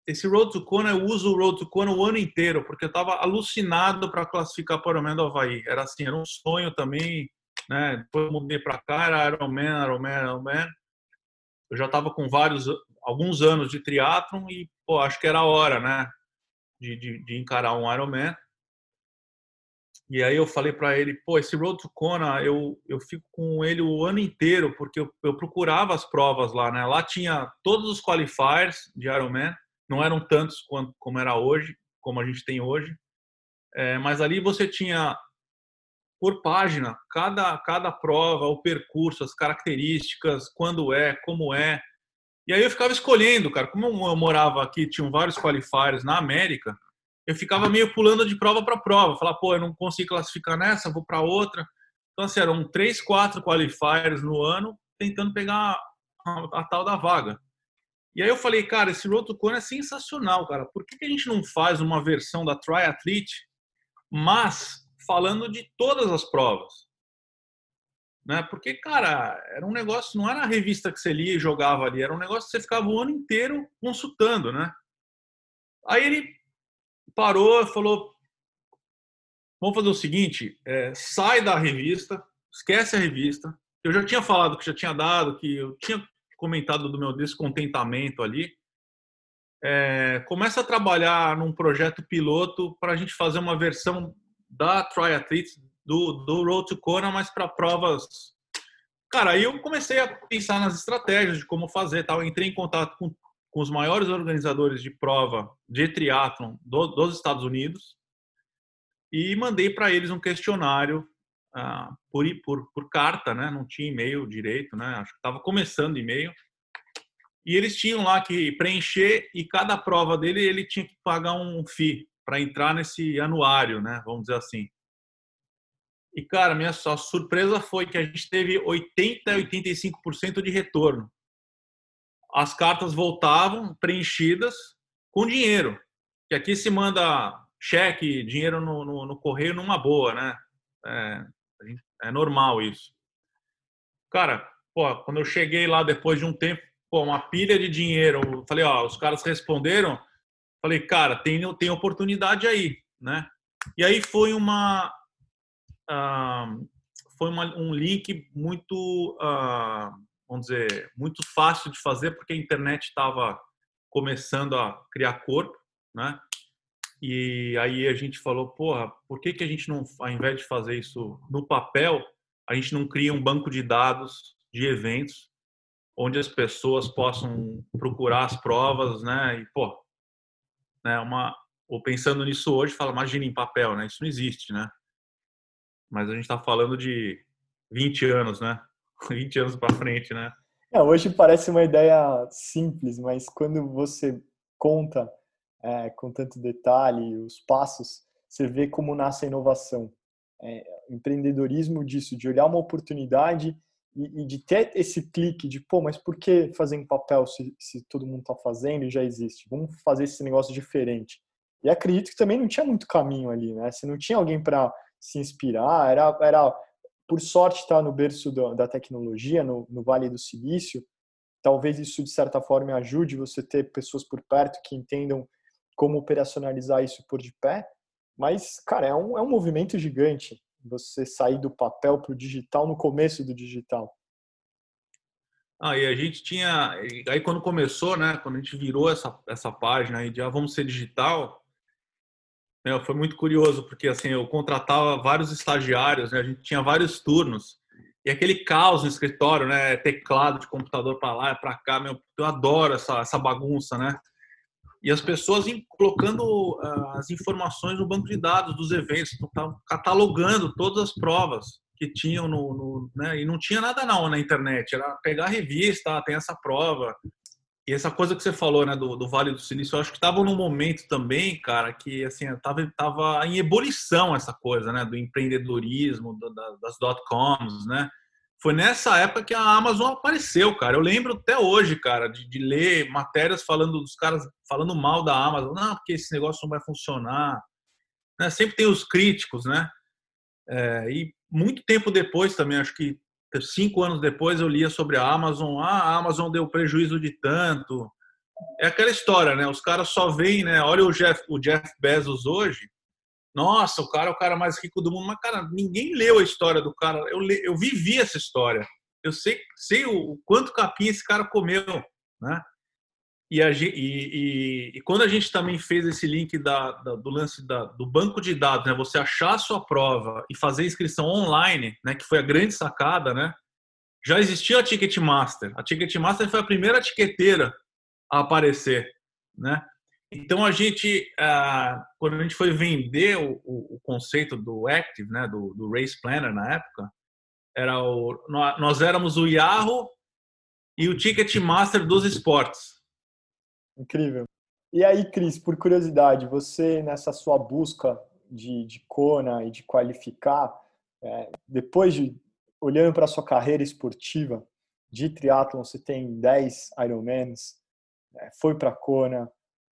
esse Road to Kona, eu uso o Road to Kona o ano inteiro, porque eu estava alucinado para classificar para o Ironman Havaí. Era assim, era um sonho também, né? Eu mudei para cá, era Ironman, Ironman, Ironman. Eu já estava com vários, alguns anos de triatlon e, pô, acho que era a hora, né? De, de, de encarar um Ironman. E aí eu falei para ele, pô, esse Road to Kona, eu, eu fico com ele o ano inteiro, porque eu, eu procurava as provas lá, né? Lá tinha todos os qualifiers de Ironman, não eram tantos quanto, como era hoje, como a gente tem hoje. É, mas ali você tinha por página cada cada prova, o percurso, as características, quando é, como é. E aí eu ficava escolhendo, cara. Como eu morava aqui, tinham vários qualifiers na América, eu ficava meio pulando de prova para prova. Falar, pô, eu não consigo classificar nessa, vou para outra. Então, assim, eram três, quatro qualifiers no ano tentando pegar a, a, tal da vaga. E aí eu falei, cara, esse Road to é sensacional, cara. Por que, que a gente não faz uma versão da Triathlete, mas falando de todas as provas? Né? Porque, cara, era um negócio, não era a revista que você lia e jogava ali, era um negócio que você ficava o ano inteiro consultando, né? Aí ele parou e falou: vamos fazer o seguinte, é, sai da revista, esquece a revista. Eu já tinha falado que já tinha dado, que eu tinha comentado do meu descontentamento ali. É, começa a trabalhar num projeto piloto para a gente fazer uma versão da Triathlete do, do Road to Kona, mas para provas. Cara, aí eu comecei a pensar nas estratégias de como fazer, tal. Entrei em contato com com os maiores organizadores de prova de triatlon do, dos Estados Unidos e mandei para eles um questionário ah, por, por, por carta, né? Não tinha e-mail direito, né? Acho que estava começando e-mail. E eles tinham lá que preencher e cada prova dele ele tinha que pagar um FII para entrar nesse anuário, né? Vamos dizer assim. E cara, minha só surpresa foi que a gente teve 80 85% de retorno as cartas voltavam preenchidas com dinheiro. Que aqui se manda cheque, dinheiro no, no, no correio numa boa, né? É, é, normal isso. Cara, pô, quando eu cheguei lá depois de um tempo, pô, uma pilha de dinheiro, falei, ó, os caras responderam, falei, cara, tem, tem oportunidade aí, né? E aí foi uma, uh, foi uma, um link muito uh, vamos dizer, muito fácil de fazer porque a internet estava começando a criar corpo, né? E aí a gente falou, porra, por que, que a gente não, ao invés de fazer isso no papel, a gente não cria um banco de dados de eventos onde as pessoas possam procurar as provas, né? E, pô, né, uma, ou pensando nisso hoje, fala, imagina em papel, né? Isso não existe, né? Mas a gente está falando de 20 anos, né? 20 anos para frente, né? É, hoje parece uma ideia simples, mas quando você conta é, com tanto detalhe os passos, você vê como nasce a inovação. É, empreendedorismo disso, de olhar uma oportunidade e, e, de ter esse clique de, pô, mas por que fazer em papel se, se todo mundo está fazendo e já existe? Vamos fazer esse negócio diferente. E acredito que também não tinha muito caminho ali, né? Se não tinha alguém para se inspirar, era, era por sorte estar no berço do, da tecnologia, no, no Vale do Silício. Talvez isso, de certa forma, ajude você ter pessoas por perto que entendam como operacionalizar isso por de pé. Mas, cara, é um, é um movimento gigante você sair do papel para o digital no começo do digital. Ah, e a gente tinha. Aí quando começou, né? Quando a gente virou essa, essa página aí de ah, vamos ser digital, né, foi muito curioso, porque assim, eu contratava vários estagiários, né, a gente tinha vários turnos. E aquele caos no escritório, né? Teclado de computador para lá, para cá, meu, eu adoro essa, essa bagunça, né? E as pessoas colocando uh, as informações no banco de dados dos eventos, então, catalogando todas as provas que tinham no, no né? e não tinha nada não na internet, era pegar a revista, ah, tem essa prova. E essa coisa que você falou, né, do, do Vale do Silício, eu acho que estava num momento também, cara, que assim, tava, tava em ebulição essa coisa, né, do empreendedorismo, do, das dot coms, né? Foi nessa época que a Amazon apareceu, cara. Eu lembro até hoje, cara, de, de, ler matérias falando dos caras falando mal da Amazon. Não, porque esse negócio não vai funcionar. Né? Sempre tem os críticos, né? É, e muito tempo depois também, acho que cinco anos depois, eu lia sobre a Amazon. Ah, a Amazon deu prejuízo de tanto. É aquela história, né? Os caras só veem, né? Olha o Jeff, o Jeff Bezos hoje nossa, o cara é o cara mais rico do mundo. Mas, cara, ninguém leu a história do cara. Eu, eu vivi essa história. Eu sei, sei o, o quanto capim esse cara comeu, né? E, a, e, e, e, quando a gente também fez esse link da, da, do lance da, do banco de dados, né? Você achar a sua prova e fazer inscrição online, né? Que foi a grande sacada, né? Já existia a Ticketmaster. A Ticketmaster foi a primeira etiqueteira a aparecer, né? Então a gente, ah, quando a gente foi vender o, conceito do Active, né, do, Race Planner na época, era o, nós éramos o Yahoo e o Ticketmaster dos esportes. Incrível. E aí, Cris, por curiosidade, você nessa sua busca de, de Kona e de qualificar, é, depois de olhando para a sua carreira esportiva de triatlon, você tem 10 Ironmans, é, foi para Kona,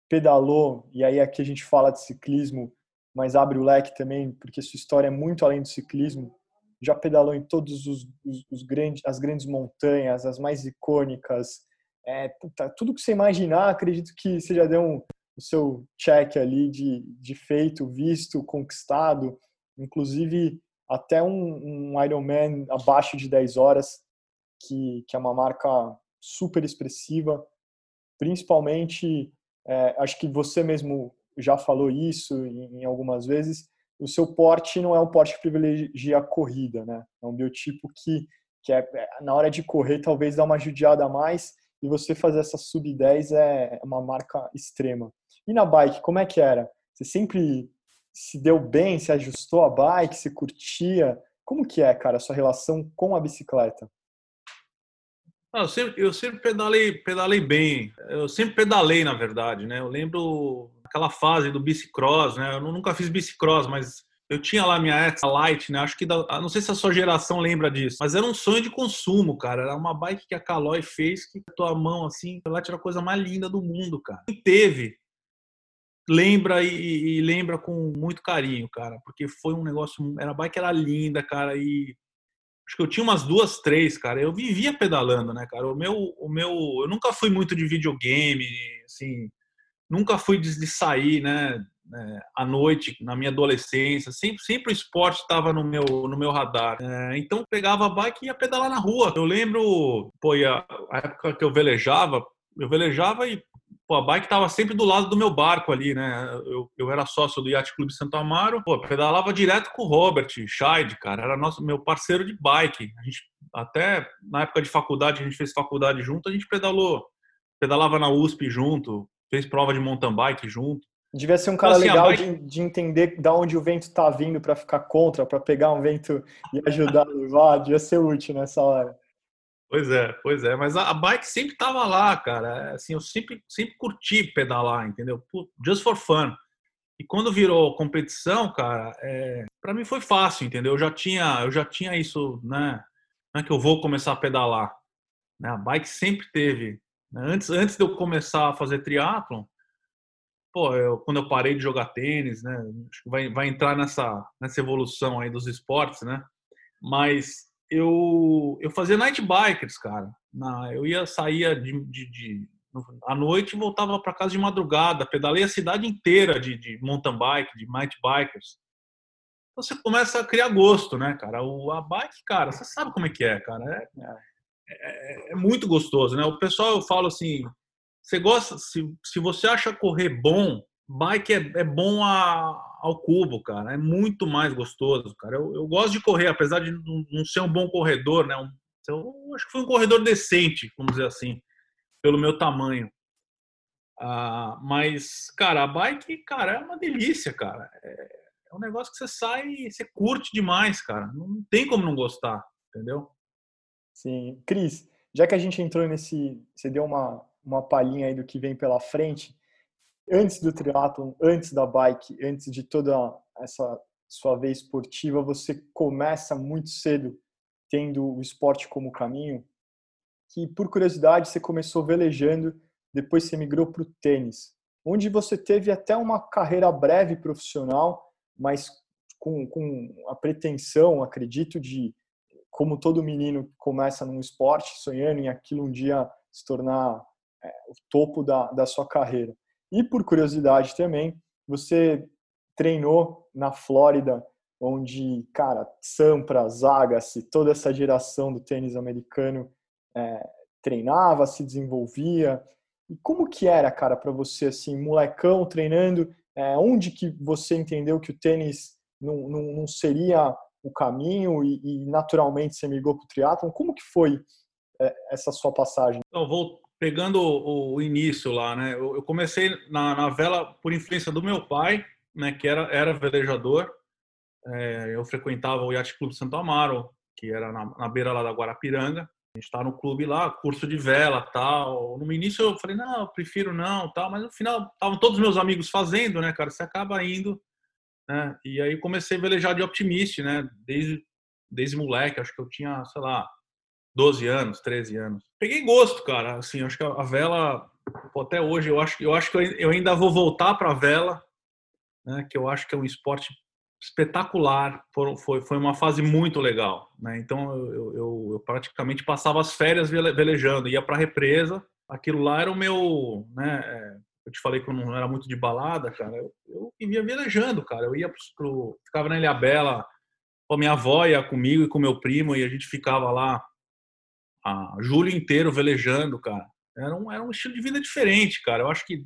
pedalou, e aí aqui a gente fala de ciclismo, mas abre o leque também, porque sua história é muito além do ciclismo. Já pedalou em todos os, os, os grandes, as grandes montanhas, as mais icônicas. É, puta, tudo que você imaginar, acredito que você já deu um, o seu check ali de, de feito, visto, conquistado. Inclusive, até um, um Ironman abaixo de 10 horas, que, que é uma marca super expressiva, principalmente é, acho que você mesmo já falou isso em, em, algumas vezes, o seu porte não é um porte que privilegia a corrida, né? É um biotipo que, que é, é na hora de correr, talvez dá uma judiada a mais e você fazer essa sub-10 é uma marca extrema. E na bike, como é que era? Você sempre se deu bem, se ajustou a bike, se curtia? Como que é, cara, a sua relação com a bicicleta? Eu, sempre, eu sempre pedalei, pedalei bem. Eu sempre pedalei, na verdade, né? Eu lembro aquela fase do bicicross, né? Eu nunca fiz bicicross, mas eu tinha lá minha X Light, né? Acho que da, não sei se a sua geração lembra disso, mas era um sonho de consumo, cara. Era uma bike que a Caloi fez que a tua mão assim, ela era a coisa mais linda do mundo, cara. Quem teve lembra e, e, lembra com muito carinho, cara, porque foi um negócio, era a bike era linda, cara, e acho que eu tinha umas duas, três, cara. Eu vivia pedalando, né, cara? O meu, o meu, eu nunca fui muito de videogame, assim, nunca fui de, de sair, né, né, à noite na minha adolescência. Sempre, sempre o esporte estava no meu, no meu radar. É, então pegava a bike e ia pedalar na rua. Eu lembro, pô, a, a época que eu velejava, eu velejava e pô, a bike tava sempre do lado do meu barco ali, né? Eu, eu era sócio do Yacht Clube Santo Amaro, pô, pedalava direto com o Robert Scheid, cara, era nosso, meu parceiro de bike. A gente, até na época de faculdade, a gente fez faculdade junto, a gente pedalou, pedalava na USP junto, fez prova de mountain bike junto. Devia ser um cara então, assim, legal bike... de, de, entender da onde o vento está vindo para ficar contra, para pegar um vento e ajudar a levar. Devia ser útil nessa hora. Pois é, pois é. Mas a, bike sempre tava lá, cara. É, assim, eu sempre, sempre curti pedalar, entendeu? Just for fun. E quando virou competição, cara, é, para mim foi fácil, entendeu? Eu já tinha, eu já tinha isso, né? Não é que eu vou começar a pedalar. Né? A bike sempre teve. Né? Antes, antes de eu começar a fazer triatlon, pô, eu, quando eu parei de jogar tênis, né? Vai, vai entrar nessa, nessa evolução aí dos esportes, né? Mas eu, eu fazia night bikers, cara. Na, eu ia, saía de, de, de à noite e voltava para casa de madrugada. Pedalei a cidade inteira de, de mountain bike, de night bikers. Então você começa a criar gosto, né, cara? O, a bike, cara, você sabe como é que é, cara. É, é, é muito gostoso, né? O pessoal, eu falo assim, você gosta, se, se você acha correr bom, bike é, é bom a, ao cubo, cara. É muito mais gostoso, cara. Eu, eu gosto de correr, apesar de não, ser um bom corredor, né? Um, eu acho que foi um corredor decente, vamos dizer assim, pelo meu tamanho. Ah, mas, cara, a bike, cara, é uma delícia, cara. É, é um negócio que você sai e você curte demais, cara. Não tem como não gostar, entendeu? Sim. Cris, já que a gente entrou nesse. Você deu uma, uma palhinha aí do que vem pela frente antes do triatlon, antes da bike, antes de toda essa sua vez esportiva, você começa muito cedo tendo o esporte como caminho, que por curiosidade você começou velejando, depois você migrou para o tênis, onde você teve até uma carreira breve profissional, mas com, com a pretensão, acredito, de como todo menino começa num esporte, sonhando em aquilo um dia se tornar é, o topo da, da sua carreira. E por curiosidade também, você treinou na Flórida, onde, cara, Sampras, Agassi, toda essa geração do tênis americano é, treinava, se desenvolvia. E como que era, cara, para você, assim, molecão treinando, é, onde que você entendeu que o tênis não, não, não seria o caminho e, e naturalmente você migrou para o triatlon? Como que foi é, essa sua passagem? Eu vou pegando o, o início lá, né? Eu, eu comecei na, na, vela por influência do meu pai, né? Que era, era velejador. É, eu frequentava o Yacht Clube Santo Amaro, que era na, na beira lá da Guarapiranga. A gente está no clube lá, curso de vela, tal. No início eu falei, não, eu prefiro não, tal. Mas no final, estavam todos meus amigos fazendo, né, cara? Você acaba indo, né? E aí comecei a velejar de optimista, né? Desde, desde moleque, acho que eu tinha, sei lá, 12 anos, 13 anos. Peguei gosto, cara. Assim, acho que a vela, até hoje, eu acho, eu acho que eu ainda vou voltar para a vela, né, que eu acho que é um esporte espetacular. Foi, foi uma fase muito legal. Né? Então, eu, eu, eu praticamente passava as férias velejando, ia para a represa. Aquilo lá era o meu. Né, é, eu te falei que eu não era muito de balada, cara. Eu, eu velejando, cara. Eu ia pro, pro ficava na Ilha Bela. a minha avó ia comigo e com meu primo e a gente ficava lá a julho inteiro velejando, cara. Era um, era um estilo de vida diferente, cara. Eu acho que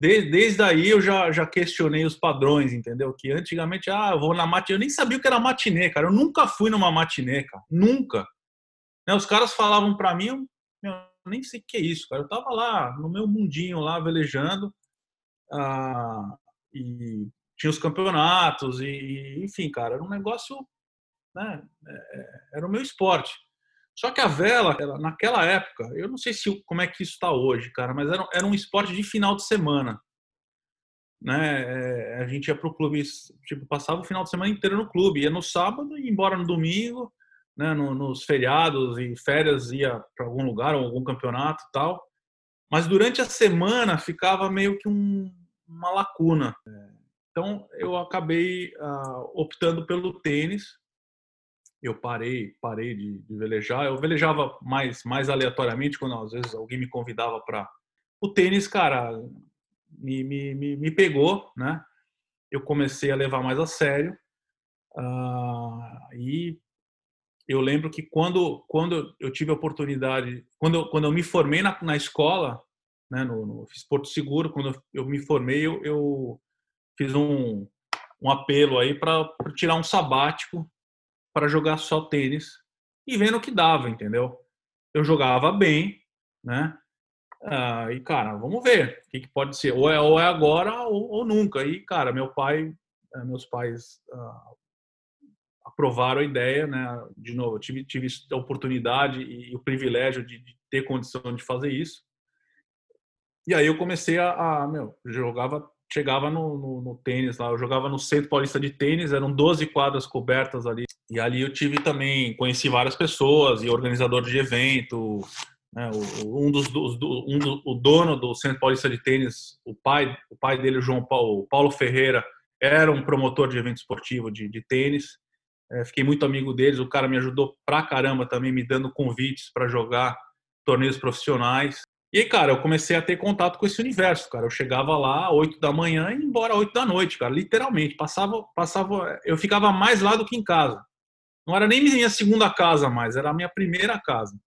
desde, desde aí eu já, já questionei os padrões, entendeu? Que antigamente, ah, eu vou na matinê. Eu nem sabia o que era matinê, cara. Eu nunca fui numa matinê, cara. Nunca. Né? Os caras falavam para mim, eu, nem sei o que é isso, cara. Eu tava lá no meu mundinho, lá velejando. Ah, e tinha os campeonatos, e enfim, cara, era um negócio. Né? É, é, era o meu esporte. Só que a vela, naquela época, eu não sei se como é que isso está hoje, cara, mas era, era um esporte de final de semana. Né? É, a gente ia para o clube, tipo, passava o final de semana inteiro no clube, ia no sábado e embora no domingo, né? No, nos feriados e férias ia para algum lugar, ou algum campeonato e tal. Mas durante a semana ficava meio que um, uma lacuna. Então eu acabei uh, optando pelo tênis eu parei parei de, de, velejar. Eu velejava mais mais aleatoriamente quando às vezes alguém me convidava para o tênis, cara, me, me, me, me, pegou, né? Eu comecei a levar mais a sério uh, e eu lembro que quando quando eu tive a oportunidade, quando eu, quando eu me formei na, na escola, né, no, no fiz Porto Seguro. Quando eu, eu me formei, eu, eu fiz um, um apelo aí para tirar um sabático para jogar só tênis e vendo o que dava, entendeu? Eu jogava bem, né? Ah, e cara, vamos ver o que, que, pode ser, ou é, ou é agora ou, ou, nunca. E cara, meu pai, eh, meus pais ah, aprovaram a ideia, né? De novo, eu tive, tive a oportunidade e, e o privilégio de, de, ter condição de fazer isso. E aí eu comecei a, a meu, jogava chegava no, no, no, tênis lá, eu jogava no Centro Paulista de Tênis, eram 12 quadras cobertas ali. E ali eu tive também, conheci várias pessoas e organizador de evento, né, o, um dos, do, um do, o dono do Centro Paulista de Tênis, o pai, o pai dele, o João Paulo, Paulo Ferreira, era um promotor de evento esportivo de, de tênis. É, fiquei muito amigo deles, o cara me ajudou pra caramba também, me dando convites para jogar torneios profissionais. E aí, cara, eu comecei a ter contato com esse universo, cara. Eu chegava lá 8 da manhã e ia embora 8 da noite, cara. Literalmente. Passava, passava. Eu ficava mais lá do que em casa. Não era nem minha segunda casa mais, era a minha primeira casa.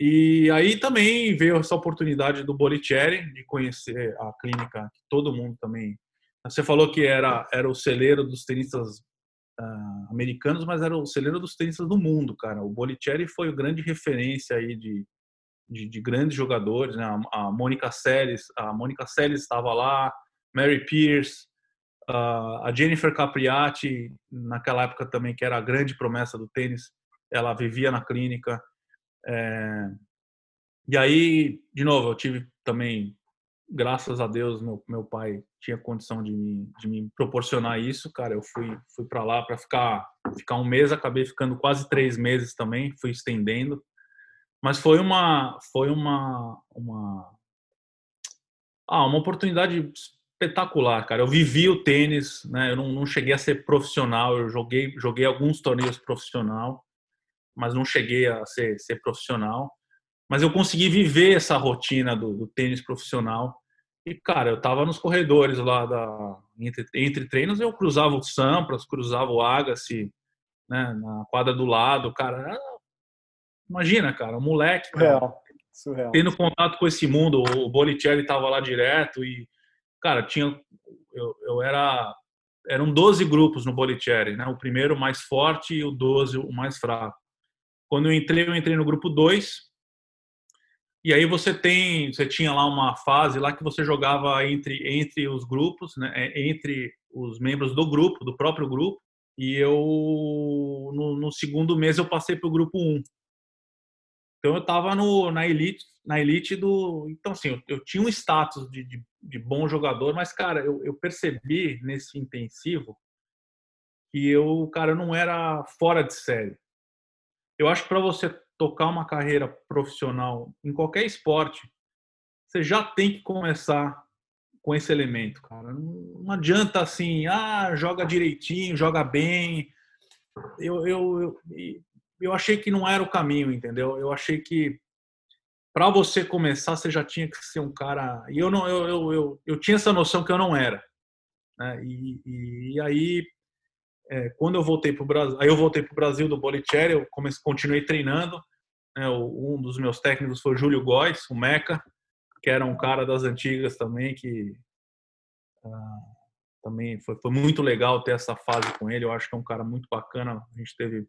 E aí também veio essa oportunidade do Bolicheri de conhecer a clínica que todo mundo também. Você falou que era, era o celeiro dos tenistas uh, americanos, mas era o celeiro dos tenistas do mundo, cara. O Bolicheri foi o grande referência aí de, de, de grandes jogadores, né? A, Mônica Seles, a Mônica Seles estava lá, Mary Pierce, uh, a Jennifer Capriati, naquela época também que era a grande promessa do tênis, ela vivia na clínica. É, e aí, de novo, eu tive também, graças a Deus, meu, meu pai tinha condição de me, de me proporcionar isso, cara. Eu fui, fui para lá para ficar, ficar um mês, acabei ficando quase três meses também, fui estendendo. Mas foi uma foi uma uma ah, uma oportunidade espetacular, cara. Eu vivi o tênis, né? Eu não, não cheguei a ser profissional, eu joguei joguei alguns torneios profissional, mas não cheguei a ser, ser profissional. Mas eu consegui viver essa rotina do, do tênis profissional. E, cara, eu tava nos corredores lá da entre, entre treinos, eu cruzava o Sampras, cruzava o Agassi, né, na quadra do lado, cara, Imagina, cara, um moleque Surreal. Surreal. tendo contato com esse mundo. O Bolicelli estava lá direto e, cara, tinha. Eu, eu era. Eram 12 grupos no Bolicelli, né? O primeiro mais forte e o 12 o mais fraco. Quando eu entrei, eu entrei no grupo 2. E aí você tem, você tinha lá uma fase lá que você jogava entre entre os grupos, né? É, entre os membros do grupo, do próprio grupo. E eu no, no segundo mês eu passei para o grupo 1. Um. Então eu estava na elite, na elite do. Então, assim, eu, eu tinha um status de, de, de, bom jogador, mas, cara, eu, eu percebi nesse intensivo que eu, cara, não era fora de série. Eu acho que para você tocar uma carreira profissional em qualquer esporte, você já tem que começar com esse elemento, cara. Não, não adianta assim, ah, joga direitinho, joga bem. Eu, eu, eu, eu achei que não era o caminho, entendeu? Eu achei que para você começar você já tinha que ser um cara e eu não eu, eu, eu, eu tinha essa noção que eu não era né? e, e, e, aí é, quando eu voltei para o Brasil aí eu voltei para o Brasil do Bolicheri eu comecei, continuei treinando né? um dos meus técnicos foi o Júlio Góes o Meca que era um cara das antigas também que ah, também foi, foi muito legal ter essa fase com ele eu acho que é um cara muito bacana a gente teve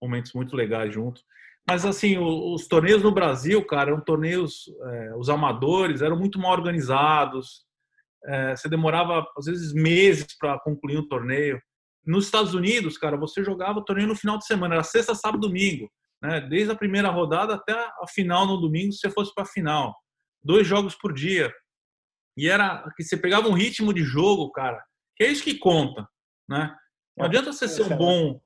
momentos muito legais juntos. Mas, assim, os, os torneios no Brasil, cara, eram torneios, é, os amadores eram muito mal organizados. É, você demorava, às vezes, meses para concluir um torneio. Nos Estados Unidos, cara, você jogava o torneio no final de semana, era sexta, sábado, domingo. Né? Desde a primeira rodada até a final no domingo, se você fosse para a final. Dois jogos por dia. E era que você pegava um ritmo de jogo, cara, que é isso que conta, né? Não adianta você ser um bom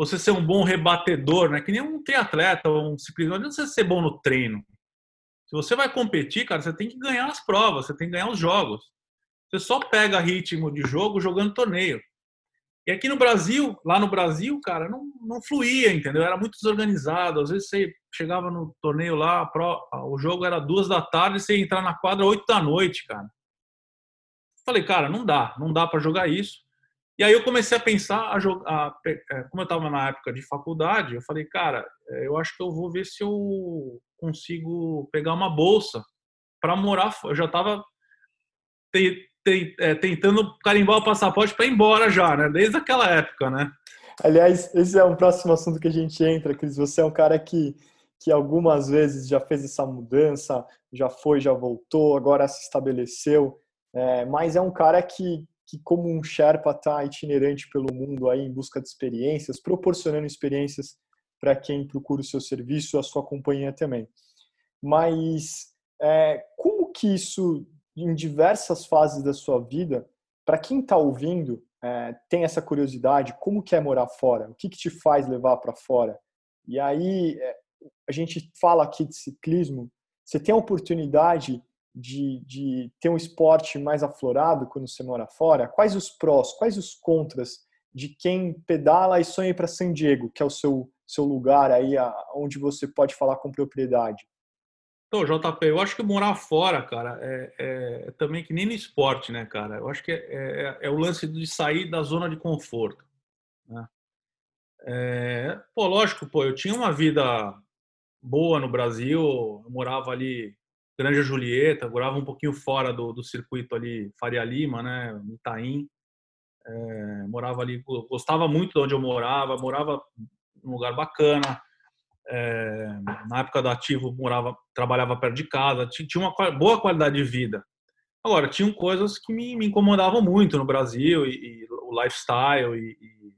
você ser um bom rebatedor, né? Que nem um triatleta ou um ciclista. Não adianta você ser bom no treino. Se você vai competir, cara, você tem que ganhar as provas, você tem que ganhar os jogos. Você só pega ritmo de jogo jogando torneio. E aqui no Brasil, lá no Brasil, cara, não, não fluía, entendeu? Era muito desorganizado. Às vezes você chegava no torneio lá, o jogo era duas da tarde e você ia entrar na quadra oito da noite, cara. Falei, cara, não dá, não dá para jogar isso. E aí eu comecei a pensar, a jogar, é, como eu estava na época de faculdade, eu falei, cara, é, eu acho que eu vou ver se eu consigo pegar uma bolsa para morar, eu já estava te, te, é, tentando carimbar o passaporte para ir embora já, né? Desde aquela época, né? Aliás, esse é um próximo assunto que a gente entra, Cris. Você é um cara que, que algumas vezes já fez essa mudança, já foi, já voltou, agora se estabeleceu, é, mas é um cara que, que como um Sherpa está itinerante pelo mundo aí em busca de experiências, proporcionando experiências para quem procura o seu serviço, a sua companhia também. Mas é, como que isso, em diversas fases da sua vida, para quem está ouvindo, é, tem essa curiosidade, como que é morar fora? O que, que te faz levar para fora? E aí, é, a gente fala aqui de ciclismo, você tem a oportunidade de, de ter um esporte mais aflorado quando você mora fora? Quais os prós, quais os contras de quem pedala e sonha para San Diego, que é o seu, seu lugar aí onde você pode falar com propriedade? Então, JP, eu acho que morar fora, cara, é, é, é, também que nem no esporte, né, cara? Eu acho que é, é, é o lance de sair da zona de conforto. Né? É, pô, lógico, pô, eu tinha uma vida boa no Brasil, eu morava ali Granja Julieta, morava um pouquinho fora do, do circuito ali Faria Lima, né, Itaim. É, morava ali, gostava muito de onde eu morava, morava num lugar bacana é, na época da Ativo, morava, trabalhava perto de casa, tinha uma boa qualidade de vida. Agora, tinham coisas que me, me incomodavam muito no Brasil, e, e o lifestyle, e, e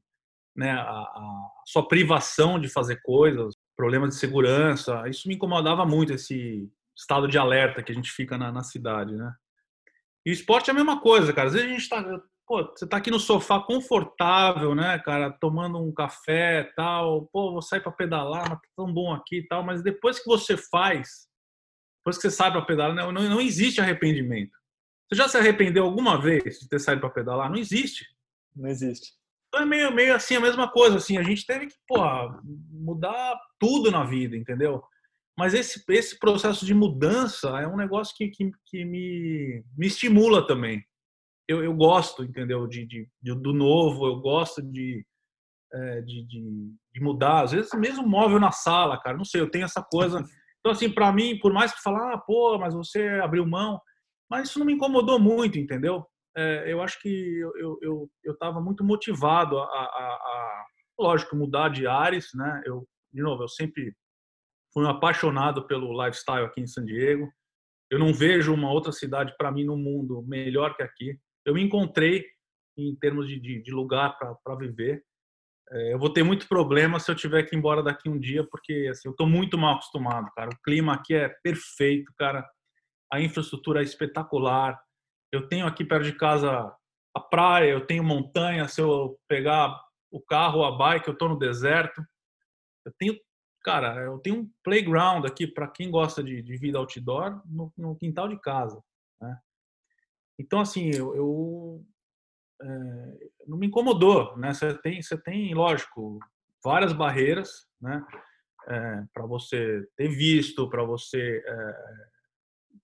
né, a, a, sua privação de fazer coisas, problemas de segurança, isso me incomodava muito, esse estado de alerta que a gente fica na, na cidade, né? E esporte é a mesma coisa, cara. Às vezes a gente tá, pô, você tá aqui no sofá confortável, né, cara, tomando um café tal, pô, vou sair para pedalar, mas tá tão bom aqui e tal, mas depois que você faz, depois que você sai para pedalar, não, não, não existe arrependimento. Você já se arrependeu alguma vez de ter saído para pedalar? Não existe. Não existe. Então é meio, meio assim a mesma coisa, assim, a gente teve que, porra, mudar tudo na vida, entendeu? Mas esse, esse processo de mudança é um negócio que, que, que me, me estimula também eu, eu gosto, entendeu? De, de, de, do novo, eu gosto de, é, de, de, de, mudar. Às vezes, mesmo móvel na sala, cara, não sei, eu tenho essa coisa. Então, assim, para mim, por mais que falar, ah, pô, mas você abriu mão, mas isso não me incomodou muito, entendeu? É, eu acho que eu, eu, eu, eu tava muito motivado a, a, a, lógico, mudar de ares, né? Eu, de novo, eu sempre fui um apaixonado pelo lifestyle aqui em San Diego. Eu não vejo uma outra cidade para mim no mundo melhor que aqui eu me encontrei em termos de, de, de lugar para viver. É, eu vou ter muito problema se eu tiver que ir embora daqui um dia, porque assim, eu estou muito mal acostumado, cara. O clima aqui é perfeito, cara. A infraestrutura é espetacular. Eu tenho aqui perto de casa a praia, eu tenho montanha. Se eu pegar o carro a bike, eu estou no deserto. Eu tenho, cara, eu tenho um playground aqui para quem gosta de, de vida outdoor no, no quintal de casa. Né? Então, assim, eu, eu é, não me incomodou, né? Você tem, você tem, lógico, várias barreiras, né? É, para você ter visto, para você é,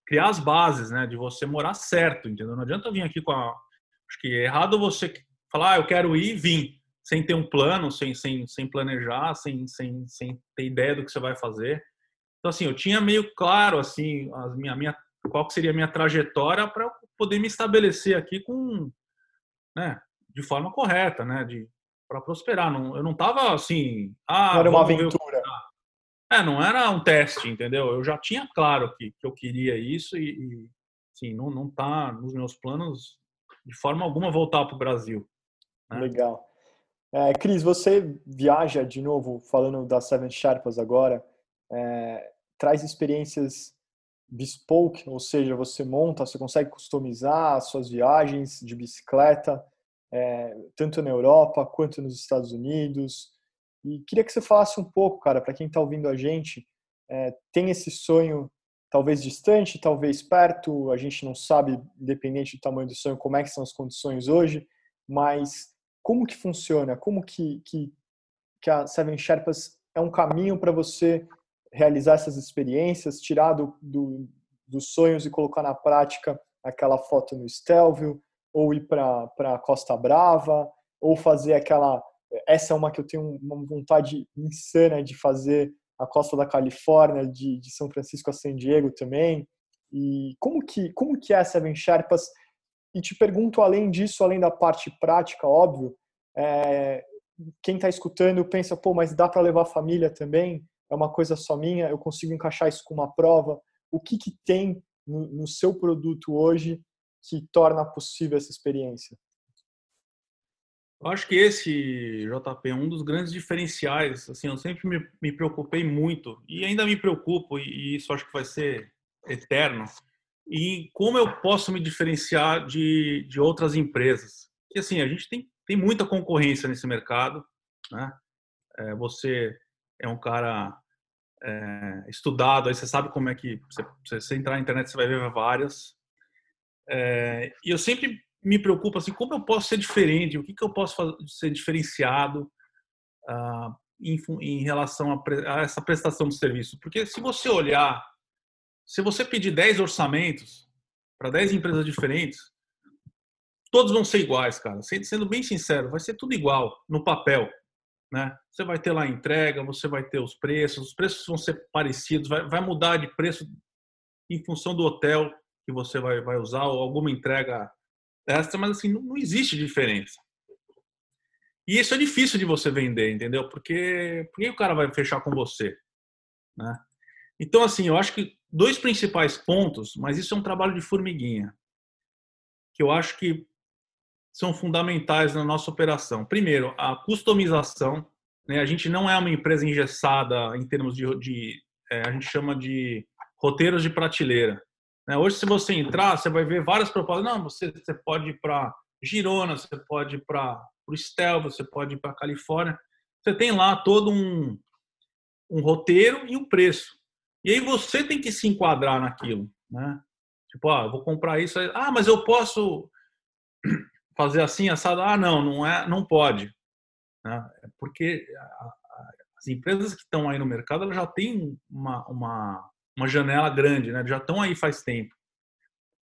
criar as bases, né? De você morar certo, entendeu? Não adianta vir aqui com a, acho que é errado você falar, ah, eu quero ir, vir sem ter um plano, sem, sem, sem planejar, sem, sem, sem ter ideia do que você vai fazer. Então, assim, eu tinha meio claro, assim, a minha, minha qual que seria a minha trajetória para poder me estabelecer aqui com, né, de forma correta, né, de para prosperar. Não, eu não estava assim, ah, não era uma aventura. É, não era um teste, entendeu? Eu já tinha claro que, que eu queria isso e, e sim, não não tá nos meus planos de forma alguma voltar para o Brasil. Né? Legal. É, Cris, você viaja de novo, falando das Seven Sherpas agora, é, traz experiências bespoke, ou seja, você monta, você consegue customizar as suas viagens de bicicleta, é, tanto na Europa quanto nos Estados Unidos. E queria que você falasse um pouco, cara, para quem está ouvindo a gente, é, tem esse sonho talvez distante, talvez perto, a gente não sabe, independente do tamanho do sonho, como é que são as condições hoje, mas como que funciona? Como que, que, que a Seven Sherpas é um caminho para você realizar essas experiências, tirar do, do, dos sonhos e colocar na prática aquela foto no Stelvio, ou ir para Costa Brava, ou fazer aquela. Essa é uma que eu tenho uma vontade insana de fazer, a costa da Califórnia, de, de São Francisco a San Diego também. E como que, como que é Seven Sherpas? E te pergunto, além disso, além da parte prática, óbvio, é, quem está escutando pensa, pô, mas dá para levar a família também? É uma coisa só minha? Eu consigo encaixar isso com uma prova? O que, que tem no, no seu produto hoje que torna possível essa experiência? Eu acho que esse, JP, é um dos grandes diferenciais. Assim, eu sempre me, me preocupei muito, e ainda me preocupo, e isso acho que vai ser eterno, em como eu posso me diferenciar de, de outras empresas. Porque, assim, a gente tem, tem muita concorrência nesse mercado, né? É, você é um cara é, estudado, aí você sabe como é que... Você, você entrar na internet, você vai ver várias. É, e eu sempre me preocupa assim, como eu posso ser diferente, o que, que eu posso fazer, ser diferenciado uh, em, em, relação a, a, essa prestação de serviço. Porque se você olhar, se você pedir 10 orçamentos para 10 empresas diferentes, todos vão ser iguais, cara. Sendo bem sincero, vai ser tudo igual no papel. Né? Você vai ter lá a entrega, você vai ter os preços, os preços vão ser parecidos, vai, vai mudar de preço em função do hotel que você vai, vai usar ou alguma entrega extra, mas assim, não, não existe diferença. E isso é difícil de você vender, entendeu? Porque por que o cara vai fechar com você? Né? Então, assim, eu acho que dois principais pontos, mas isso é um trabalho de formiguinha, que eu acho que são fundamentais na nossa operação. Primeiro, a customização. Né? A gente não é uma empresa engessada em termos de, de é, a gente chama de roteiros de prateleira. Né? Hoje, se você entrar, você vai ver várias propostas. Não, você, você pode ir para Girona, você pode ir para o Estel, você pode ir para Califórnia. Você tem lá todo um, um roteiro e um preço. E aí você tem que se enquadrar naquilo. Né? Tipo, ah, vou comprar isso. Ah, mas eu posso fazer assim, assado? Ah, não, não, é, não pode. Né? Porque as empresas que estão aí no mercado elas já têm uma, uma, uma janela grande, né? Já estão aí faz tempo.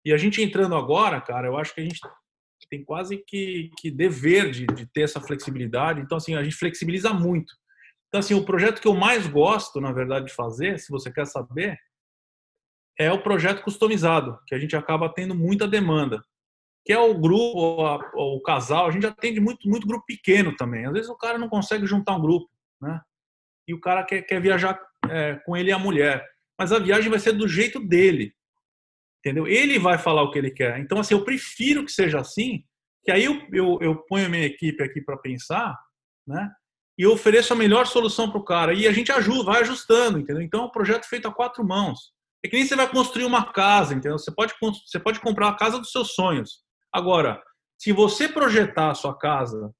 E a gente entrando agora, cara, eu acho que a gente tem quase que, que dever de, de ter essa flexibilidade. Então, assim, a gente flexibiliza muito. Então, assim, o projeto que eu mais gosto, na verdade, de fazer, se você quer saber, é o projeto customizado, que a gente acaba tendo muita demanda. Que é o grupo, o casal, a gente atende muito, muito grupo pequeno também. Às vezes o cara não consegue juntar um grupo, né? E o cara quer, quer viajar é, com ele e a mulher mas a viagem vai ser do jeito dele. Entendeu? Ele vai falar o que ele quer. Então, assim, eu prefiro que seja assim, que aí eu, eu, eu ponho a minha equipe aqui para pensar, né? E ofereço a melhor solução para o cara. E a gente ajuda, vai ajustando, entendeu? Então, é um projeto feito a quatro mãos. É que nem você vai construir uma casa, entendeu? Você pode, você pode comprar a casa dos seus sonhos. Agora, se você projetar a sua casa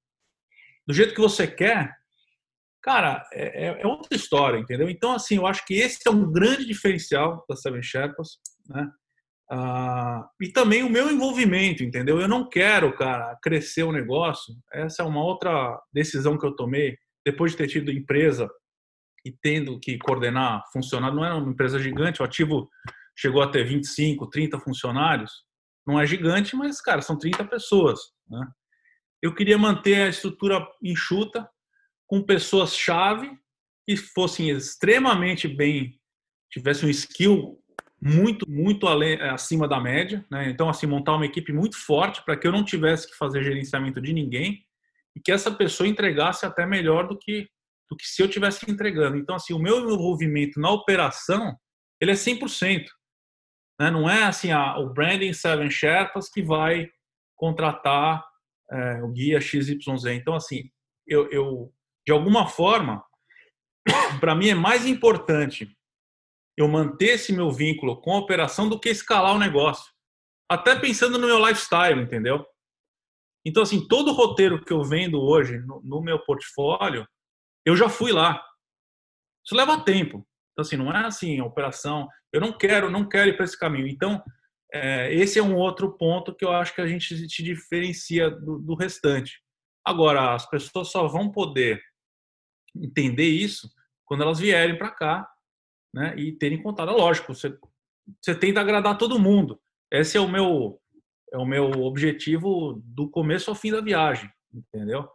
do jeito que você quer, Cara, é, é, é, outra história, entendeu? Então, assim, eu acho que esse é um grande diferencial da Seven Sherpas, né? Ah, e também o meu envolvimento, entendeu? Eu não quero, cara, crescer o negócio. Essa é uma outra decisão que eu tomei depois de ter tido empresa e tendo que coordenar funcionários. Não é uma empresa gigante, o ativo chegou a ter 25, 30 funcionários. Não é gigante, mas, cara, são 30 pessoas, né? Eu queria manter a estrutura enxuta, com pessoas-chave que fossem extremamente bem, tivessem um skill muito, muito além, é, acima da média. Né? Então, assim, montar uma equipe muito forte para que eu não tivesse que fazer gerenciamento de ninguém e que essa pessoa entregasse até melhor do que, do que se eu tivesse entregando. Então, assim, o meu envolvimento na operação, ele é 100%. Né? Não é assim, a, o branding Seven Sherpas que vai contratar é, o guia XYZ. Então, assim, eu, eu de alguma forma, para mim é mais importante eu manter esse meu vínculo com a operação do que escalar o negócio. Até pensando no meu lifestyle, entendeu? Então, assim, todo roteiro que eu vendo hoje no, no meu portfólio, eu já fui lá. Isso leva tempo. Então, assim, não é assim, a operação, eu não quero, não quero ir para esse caminho. Então, é, esse é um outro ponto que eu acho que a gente se diferencia do, do restante. Agora, as pessoas só vão poder entender isso quando elas vierem para cá né, e terem contato. Lógico, você, você tenta agradar todo mundo. Esse é o meu é o meu objetivo do começo ao fim da viagem, entendeu?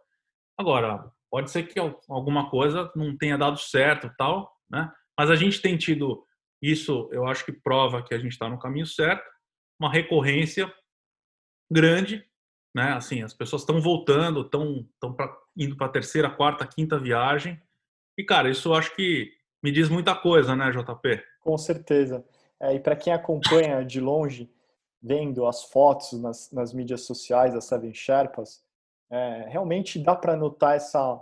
Agora, pode ser que alguma coisa não tenha dado certo tal, né? Mas a gente tem tido Isso eu acho que prova que a gente está no caminho certo. Uma recorrência grande, né? Assim, as pessoas estão voltando, estão indo para a terceira, quarta, quinta viagem. E, cara, isso eu acho que me diz muita coisa, né, JP? Com certeza. É, e para quem acompanha de longe, vendo as fotos nas, nas mídias sociais das Seven Sherpas, é, realmente dá para notar essa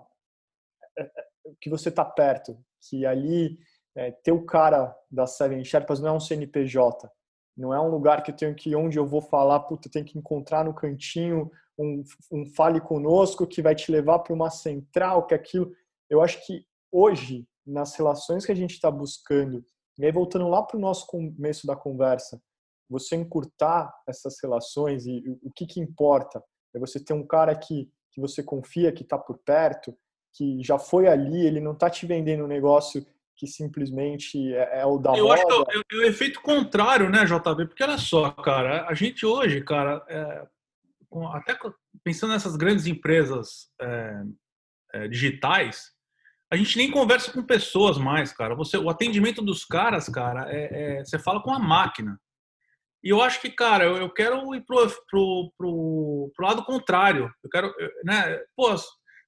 é, é, que você está perto, que ali é, ter o cara das Seven Sherpas não é um CNPJ, não é um lugar que eu tenho que ir onde eu vou falar, puta, tem que encontrar no cantinho um, um fale conosco que vai te levar para uma central, que aquilo. Eu acho que hoje, nas relações que a gente está buscando, e aí voltando lá para o nosso começo da conversa, você encurtar essas relações e o que, que importa é você ter um cara que, que você confia, que está por perto, que já foi ali, ele não está te vendendo um negócio que simplesmente é, é o da Eu moda. acho que é, é, o efeito contrário, né, JB? Porque olha só, cara, a gente hoje, cara, é, até pensando nessas grandes empresas é, é, digitais, a gente nem conversa com pessoas mais, cara. Você, o atendimento dos caras, cara, é, é, você fala com a máquina. E eu acho que, cara, eu, eu quero ir pro, pro, pro, pro, lado contrário. Eu quero, né? Pô,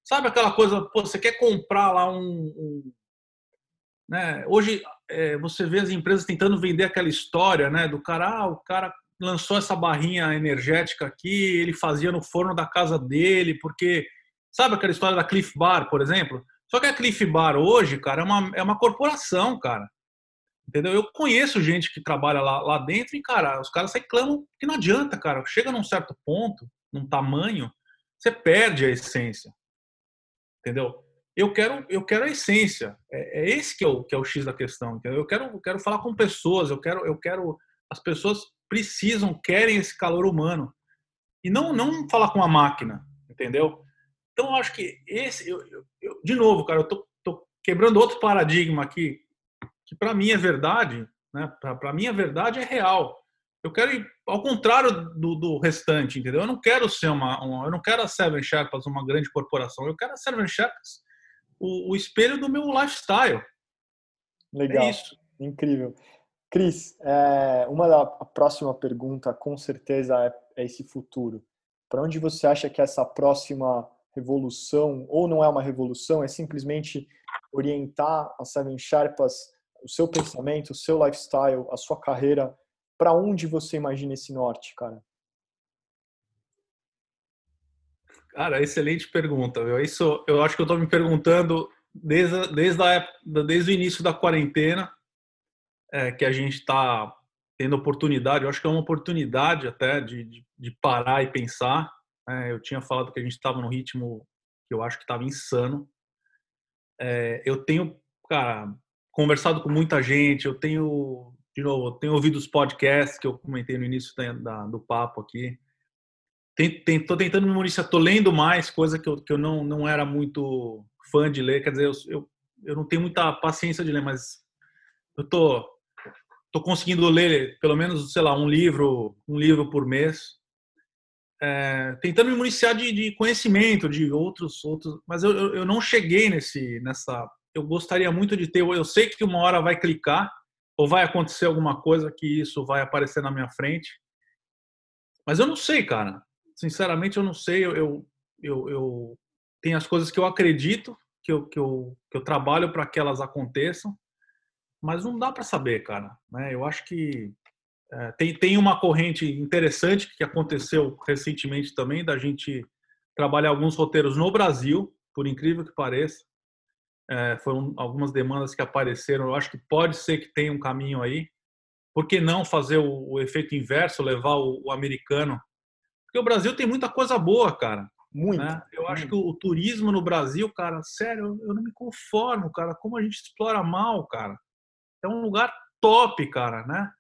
sabe aquela coisa, pô, você quer comprar lá um. um né? Hoje é, você vê as empresas tentando vender aquela história, né? Do cara, ah, o cara lançou essa barrinha energética aqui, ele fazia no forno da casa dele, porque. Sabe aquela história da Cliff Bar, por exemplo? Só que a Cliff Bar hoje, cara, é uma, é uma corporação, cara. Entendeu? Eu conheço gente que trabalha lá, lá dentro e, cara, os caras reclamam que não adianta, cara. Chega num certo ponto, num tamanho, você perde a essência. Entendeu? Eu quero, eu quero a essência. É, é esse que é, o, que é o X da questão. Entendeu? Eu quero, quero falar com pessoas, eu quero, eu quero. As pessoas precisam, querem esse calor humano. E não, não falar com a máquina, entendeu? Então, eu acho que esse. Eu, eu, eu de novo, cara, eu tô, tô quebrando outro paradigma aqui que para mim é verdade, né? Para mim a verdade é real. Eu quero ir ao contrário do, do restante, entendeu? Eu não quero ser uma, uma, eu não quero a Seven Sherpas uma grande corporação. Eu quero a Seven Sherpas o, o espelho do meu lifestyle. Legal. É isso. Incrível. Cris, é, uma da a próxima pergunta com certeza é, é esse futuro. Para onde você acha que essa próxima revolução, ou não é uma revolução, é simplesmente orientar a Seven Sherpas o seu pensamento, o seu lifestyle, a sua carreira, para onde você imagina esse norte, cara? Cara, excelente pergunta. Viu? Isso eu acho que eu estou me perguntando desde, desde, a, desde o início da quarentena, é, que a gente está tendo oportunidade. Eu acho que é uma oportunidade até de, de, de parar e pensar. É, eu tinha falado que a gente estava no ritmo que eu acho que estava insano. É, eu tenho, cara, conversado com muita gente, eu tenho, de novo, tenho ouvido os podcasts que eu comentei no início da, da, do papo aqui. Estou tentando memorizar, estou lendo mais, coisa que eu, que eu não, não era muito fã de ler, quer dizer, eu, eu, eu não tenho muita paciência de ler, mas eu tô, tô conseguindo ler pelo menos, sei lá, um livro, um livro por mês. É, tentando me municiar de, de, conhecimento de outros outros mas eu, eu não cheguei nesse nessa eu gostaria muito de ter. Eu sei que uma hora vai clicar ou vai acontecer alguma coisa que isso vai aparecer na minha frente. Mas eu não sei, cara. Sinceramente, eu não sei. Eu, eu, eu, eu tenho as coisas que eu acredito, que eu, que eu, que eu trabalho para que elas aconteçam, mas não dá para saber, cara. Né? Eu acho que é, tem, tem uma corrente interessante que aconteceu recentemente também, da gente trabalhar alguns roteiros no Brasil, por incrível que pareça é, foram algumas demandas que apareceram. Eu acho que pode ser que tenha um caminho aí. Por que não fazer o, o efeito inverso, levar o, o, americano? Porque o Brasil tem muita coisa boa, cara. Muito. Né? Eu muito. acho que o, o, turismo no Brasil, cara, sério, eu, eu não me conformo, cara. Como a gente explora mal, cara. É um lugar top, cara, né?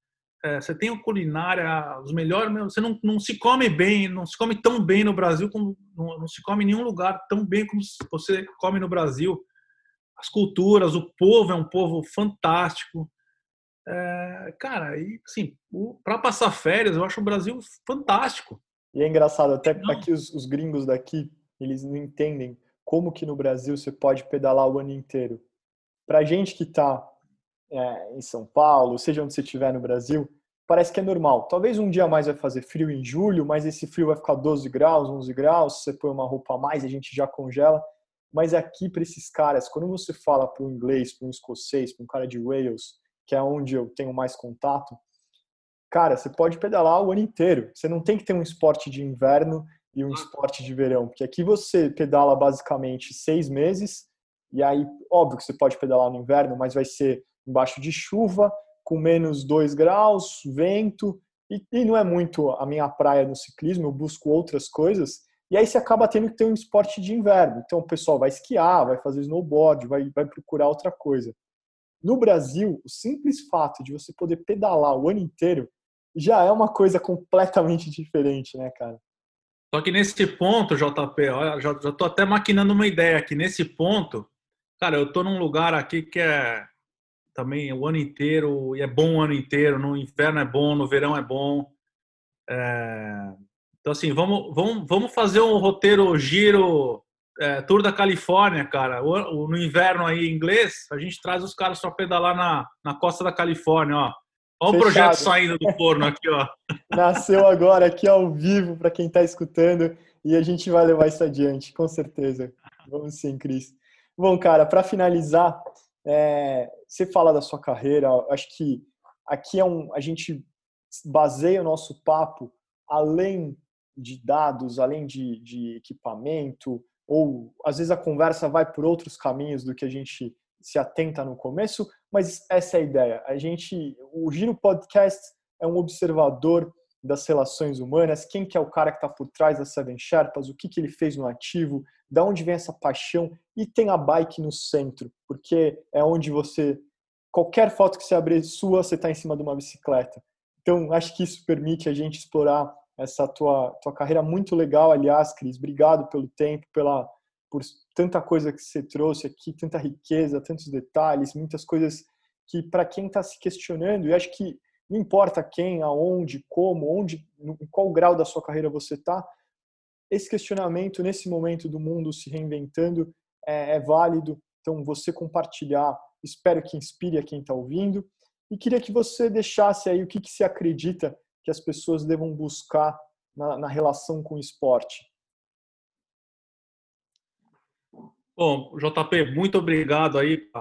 É, você tem a culinária, os melhores. Você não, não se come bem, não se come tão bem no Brasil como não, não se come em nenhum lugar tão bem como você come no Brasil as culturas, o povo é um povo fantástico. É, cara, e assim, para passar férias, eu acho o Brasil fantástico. E é engraçado, até não. aqui os, os, gringos daqui, eles não entendem como que no Brasil você pode pedalar o ano inteiro. Pra gente que tá é, em São Paulo, seja onde você estiver no Brasil, parece que é normal. Talvez um dia mais vai fazer frio em julho, mas esse frio vai ficar 12 graus, 11 graus, você põe uma roupa a mais, a gente já congela. Mas aqui para esses caras, quando você fala para um inglês, para um escocês, para um cara de Wales, que é onde eu tenho mais contato, cara, você pode pedalar o ano inteiro. Você não tem que ter um esporte de inverno e um esporte de verão, porque aqui você pedala basicamente seis meses, e aí, óbvio que você pode pedalar no inverno, mas vai ser embaixo de chuva, com menos 2 graus, vento, e, e, não é muito a minha praia no ciclismo, eu busco outras coisas, e aí você acaba tendo que ter um esporte de inverno. Então o pessoal vai esquiar, vai fazer snowboard, vai, vai procurar outra coisa. No Brasil, o simples fato de você poder pedalar o ano inteiro já é uma coisa completamente diferente, né, cara? Só que nesse ponto, JP, olha, já, já tô até maquinando uma ideia aqui. Nesse ponto, cara, eu tô num lugar aqui que é também o ano inteiro, e é bom o ano inteiro, no inverno é bom, no verão é bom. É... Então, assim, vamos, vamos, vamos fazer um roteiro giro é, Tour da Califórnia, cara. O, o, no inverno aí inglês, a gente traz os caras para pedalar na, na costa da Califórnia, ó. Olha o projeto saindo do forno aqui, ó. Nasceu agora aqui ao vivo para quem está escutando e a gente vai levar isso adiante, com certeza. Vamos sim, Cris. Bom, cara, para finalizar, é, você fala da sua carreira, acho que aqui é um, a gente baseia o nosso papo além de dados, além de, de equipamento, ou às vezes a conversa vai por outros caminhos do que a gente se atenta no começo, mas essa é a ideia. A gente, o Giro Podcast é um observador das relações humanas, quem que é o cara que está por trás das Seven Sherpas, o que, que ele fez no ativo, da onde vem essa paixão e tem a bike no centro, porque é onde você qualquer foto que você abrir sua, você está em cima de uma bicicleta. Então, acho que isso permite a gente explorar essa tua tua carreira muito legal, aliás, Cris. Obrigado pelo tempo, pela por tanta coisa que você trouxe aqui, tanta riqueza, tantos detalhes, muitas coisas que para quem está se questionando, e acho que não importa quem, aonde, como, onde, em qual grau da sua carreira você está, esse questionamento nesse momento do mundo se reinventando é, é válido. Então, você compartilhar, espero que inspire a quem está ouvindo. E queria que você deixasse aí o que, que você acredita que as pessoas devam buscar na, na relação com o esporte. Bom, JP, muito obrigado aí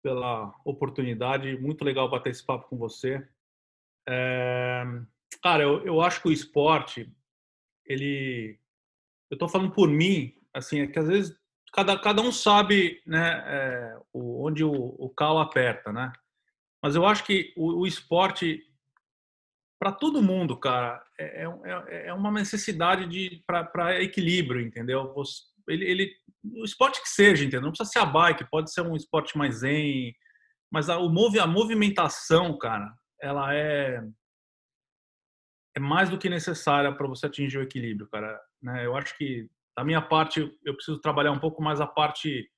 pela oportunidade. Muito legal bater esse papo com você. É, cara, eu, eu acho que o esporte, ele eu estou falando por mim, assim, é que às vezes cada, cada um sabe né, é, onde o, o cal aperta, né? Mas eu acho que o, o esporte, para todo mundo, cara, é, é, é, é uma necessidade de para equilíbrio, entendeu? Você, ele, ele, o esporte que seja, entendeu? Não precisa ser a bike, pode ser um esporte mais zen, mas a, o, a movimentação, cara, ela é é mais do que necessária para você atingir o equilíbrio, cara. Né? Eu acho que, da minha parte, eu preciso trabalhar um pouco mais a parte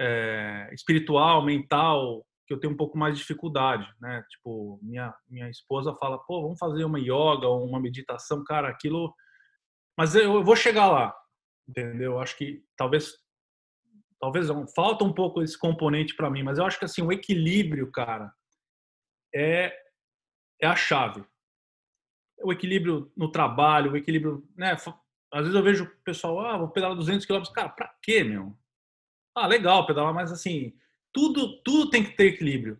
é, espiritual, mental, que eu tenho um pouco mais de dificuldade, né? Tipo, minha minha esposa fala, pô, vamos fazer uma yoga ou uma meditação, cara, aquilo. Mas eu, eu vou chegar lá, entendeu? Eu acho que talvez talvez falta um pouco esse componente para mim, mas eu acho que assim o equilíbrio, cara, é é a chave o equilíbrio no trabalho, o equilíbrio, né? Às vezes eu vejo o pessoal, ah, vou pedalar 200 km, cara, pra quê, meu? Ah, legal pedalar, mas assim, tudo, tudo tem que ter equilíbrio.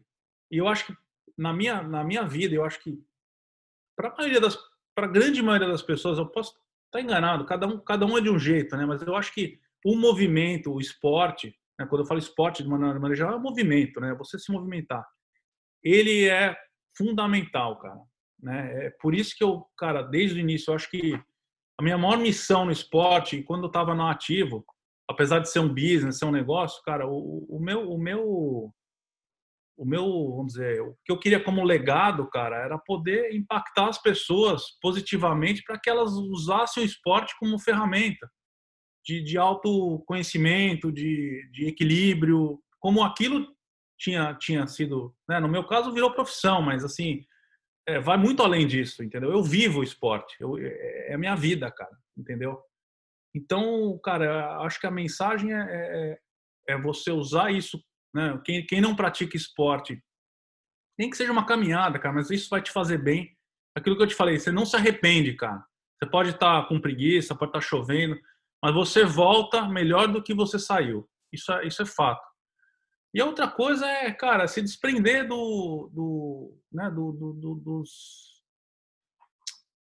E eu acho que na minha, na minha vida, eu acho que para a maioria das, para grande maioria das pessoas, eu posso estar enganado, cada um, cada um é de um jeito, né? Mas eu acho que o movimento, o esporte, né? quando eu falo esporte de maneira, de maneira geral, é movimento, né? Você se movimentar. Ele é fundamental, cara. Né? É por isso que eu, cara, desde o início, eu acho que a minha maior missão no esporte, quando eu estava no ativo, apesar de ser um business, ser um negócio, cara, o, o meu, o meu, o meu, vamos dizer, o que eu queria como legado, cara, era poder impactar as pessoas positivamente para que elas usassem o esporte como ferramenta de, de autoconhecimento, de, de equilíbrio, como aquilo tinha, tinha sido, né? no meu caso virou profissão, mas assim, é, vai muito além disso, entendeu? Eu vivo o esporte, eu, é, é a minha vida, cara, entendeu? Então, cara, acho que a mensagem é, é, é você usar isso, né? Quem, quem não pratica esporte Nem que seja uma caminhada, cara, mas isso vai te fazer bem. Aquilo que eu te falei, você não se arrepende, cara. Você pode estar tá com preguiça, pode estar tá chovendo, mas você volta melhor do que você saiu. Isso é, isso é fato. E a outra coisa é, cara, se desprender do, do, né, do, do, do dos,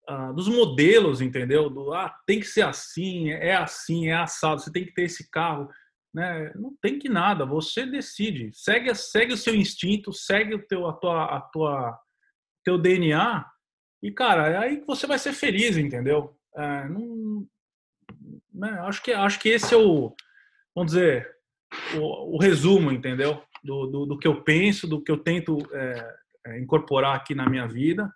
uh, dos modelos, entendeu? Do, ah, tem que ser assim, é assim, é assado, você tem que ter esse carro. Né? Não tem que nada, você decide. Segue, segue o seu instinto, segue o teu, a tua, a tua, teu DNA e, cara, é aí que você vai ser feliz, entendeu? É, não, né? acho, que, acho que esse é o, vamos dizer, o, o resumo, entendeu? Do, do, do, que eu penso, do que eu tento é, é, incorporar aqui na minha vida.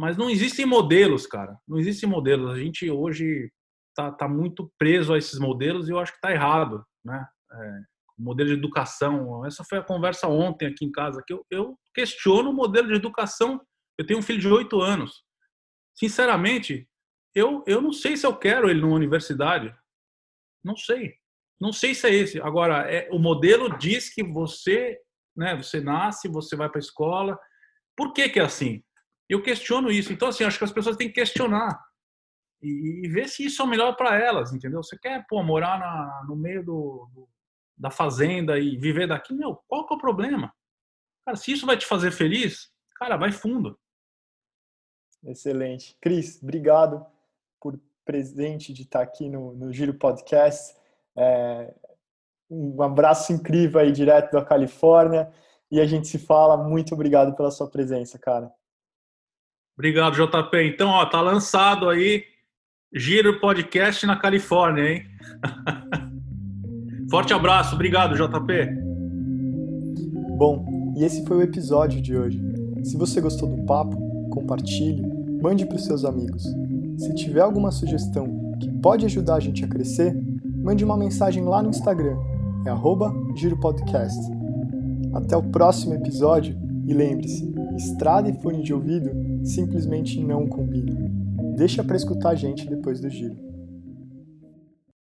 Mas não existem modelos, cara. Não existem modelos. A gente hoje tá, tá muito preso a esses modelos e eu acho que tá errado, né? É, modelo de educação. Essa foi a conversa ontem aqui em casa que eu, eu questiono o modelo de educação. Eu tenho um filho de oito anos. Sinceramente, eu, eu não sei se eu quero ele numa universidade. Não sei. Não sei se é esse. Agora, é, o modelo diz que você, né, você nasce, você vai para a escola. Por que, que é assim? Eu questiono isso. Então, assim, acho que as pessoas têm que questionar e, e ver se isso é o melhor para elas, entendeu? Você quer, pô, morar na, no meio do, do, da fazenda e viver daqui? Meu, qual que é o problema? Cara, se isso vai te fazer feliz, cara, vai fundo. Excelente. Cris, obrigado por presente de estar aqui no, no Giro Podcast. É, um abraço incrível aí direto da Califórnia e a gente se fala. Muito obrigado pela sua presença, cara. Obrigado, JP. Então, ó, tá lançado aí Giro Podcast na Califórnia, hein? Forte abraço, obrigado, JP. Bom, e esse foi o episódio de hoje. Se você gostou do papo, compartilhe, mande para os seus amigos. Se tiver alguma sugestão que pode ajudar a gente a crescer, mande uma mensagem lá no Instagram, é giropodcast. Até o próximo episódio e lembre-se, estrada e fone de ouvido simplesmente não combinam. Deixa para escutar a gente depois do giro.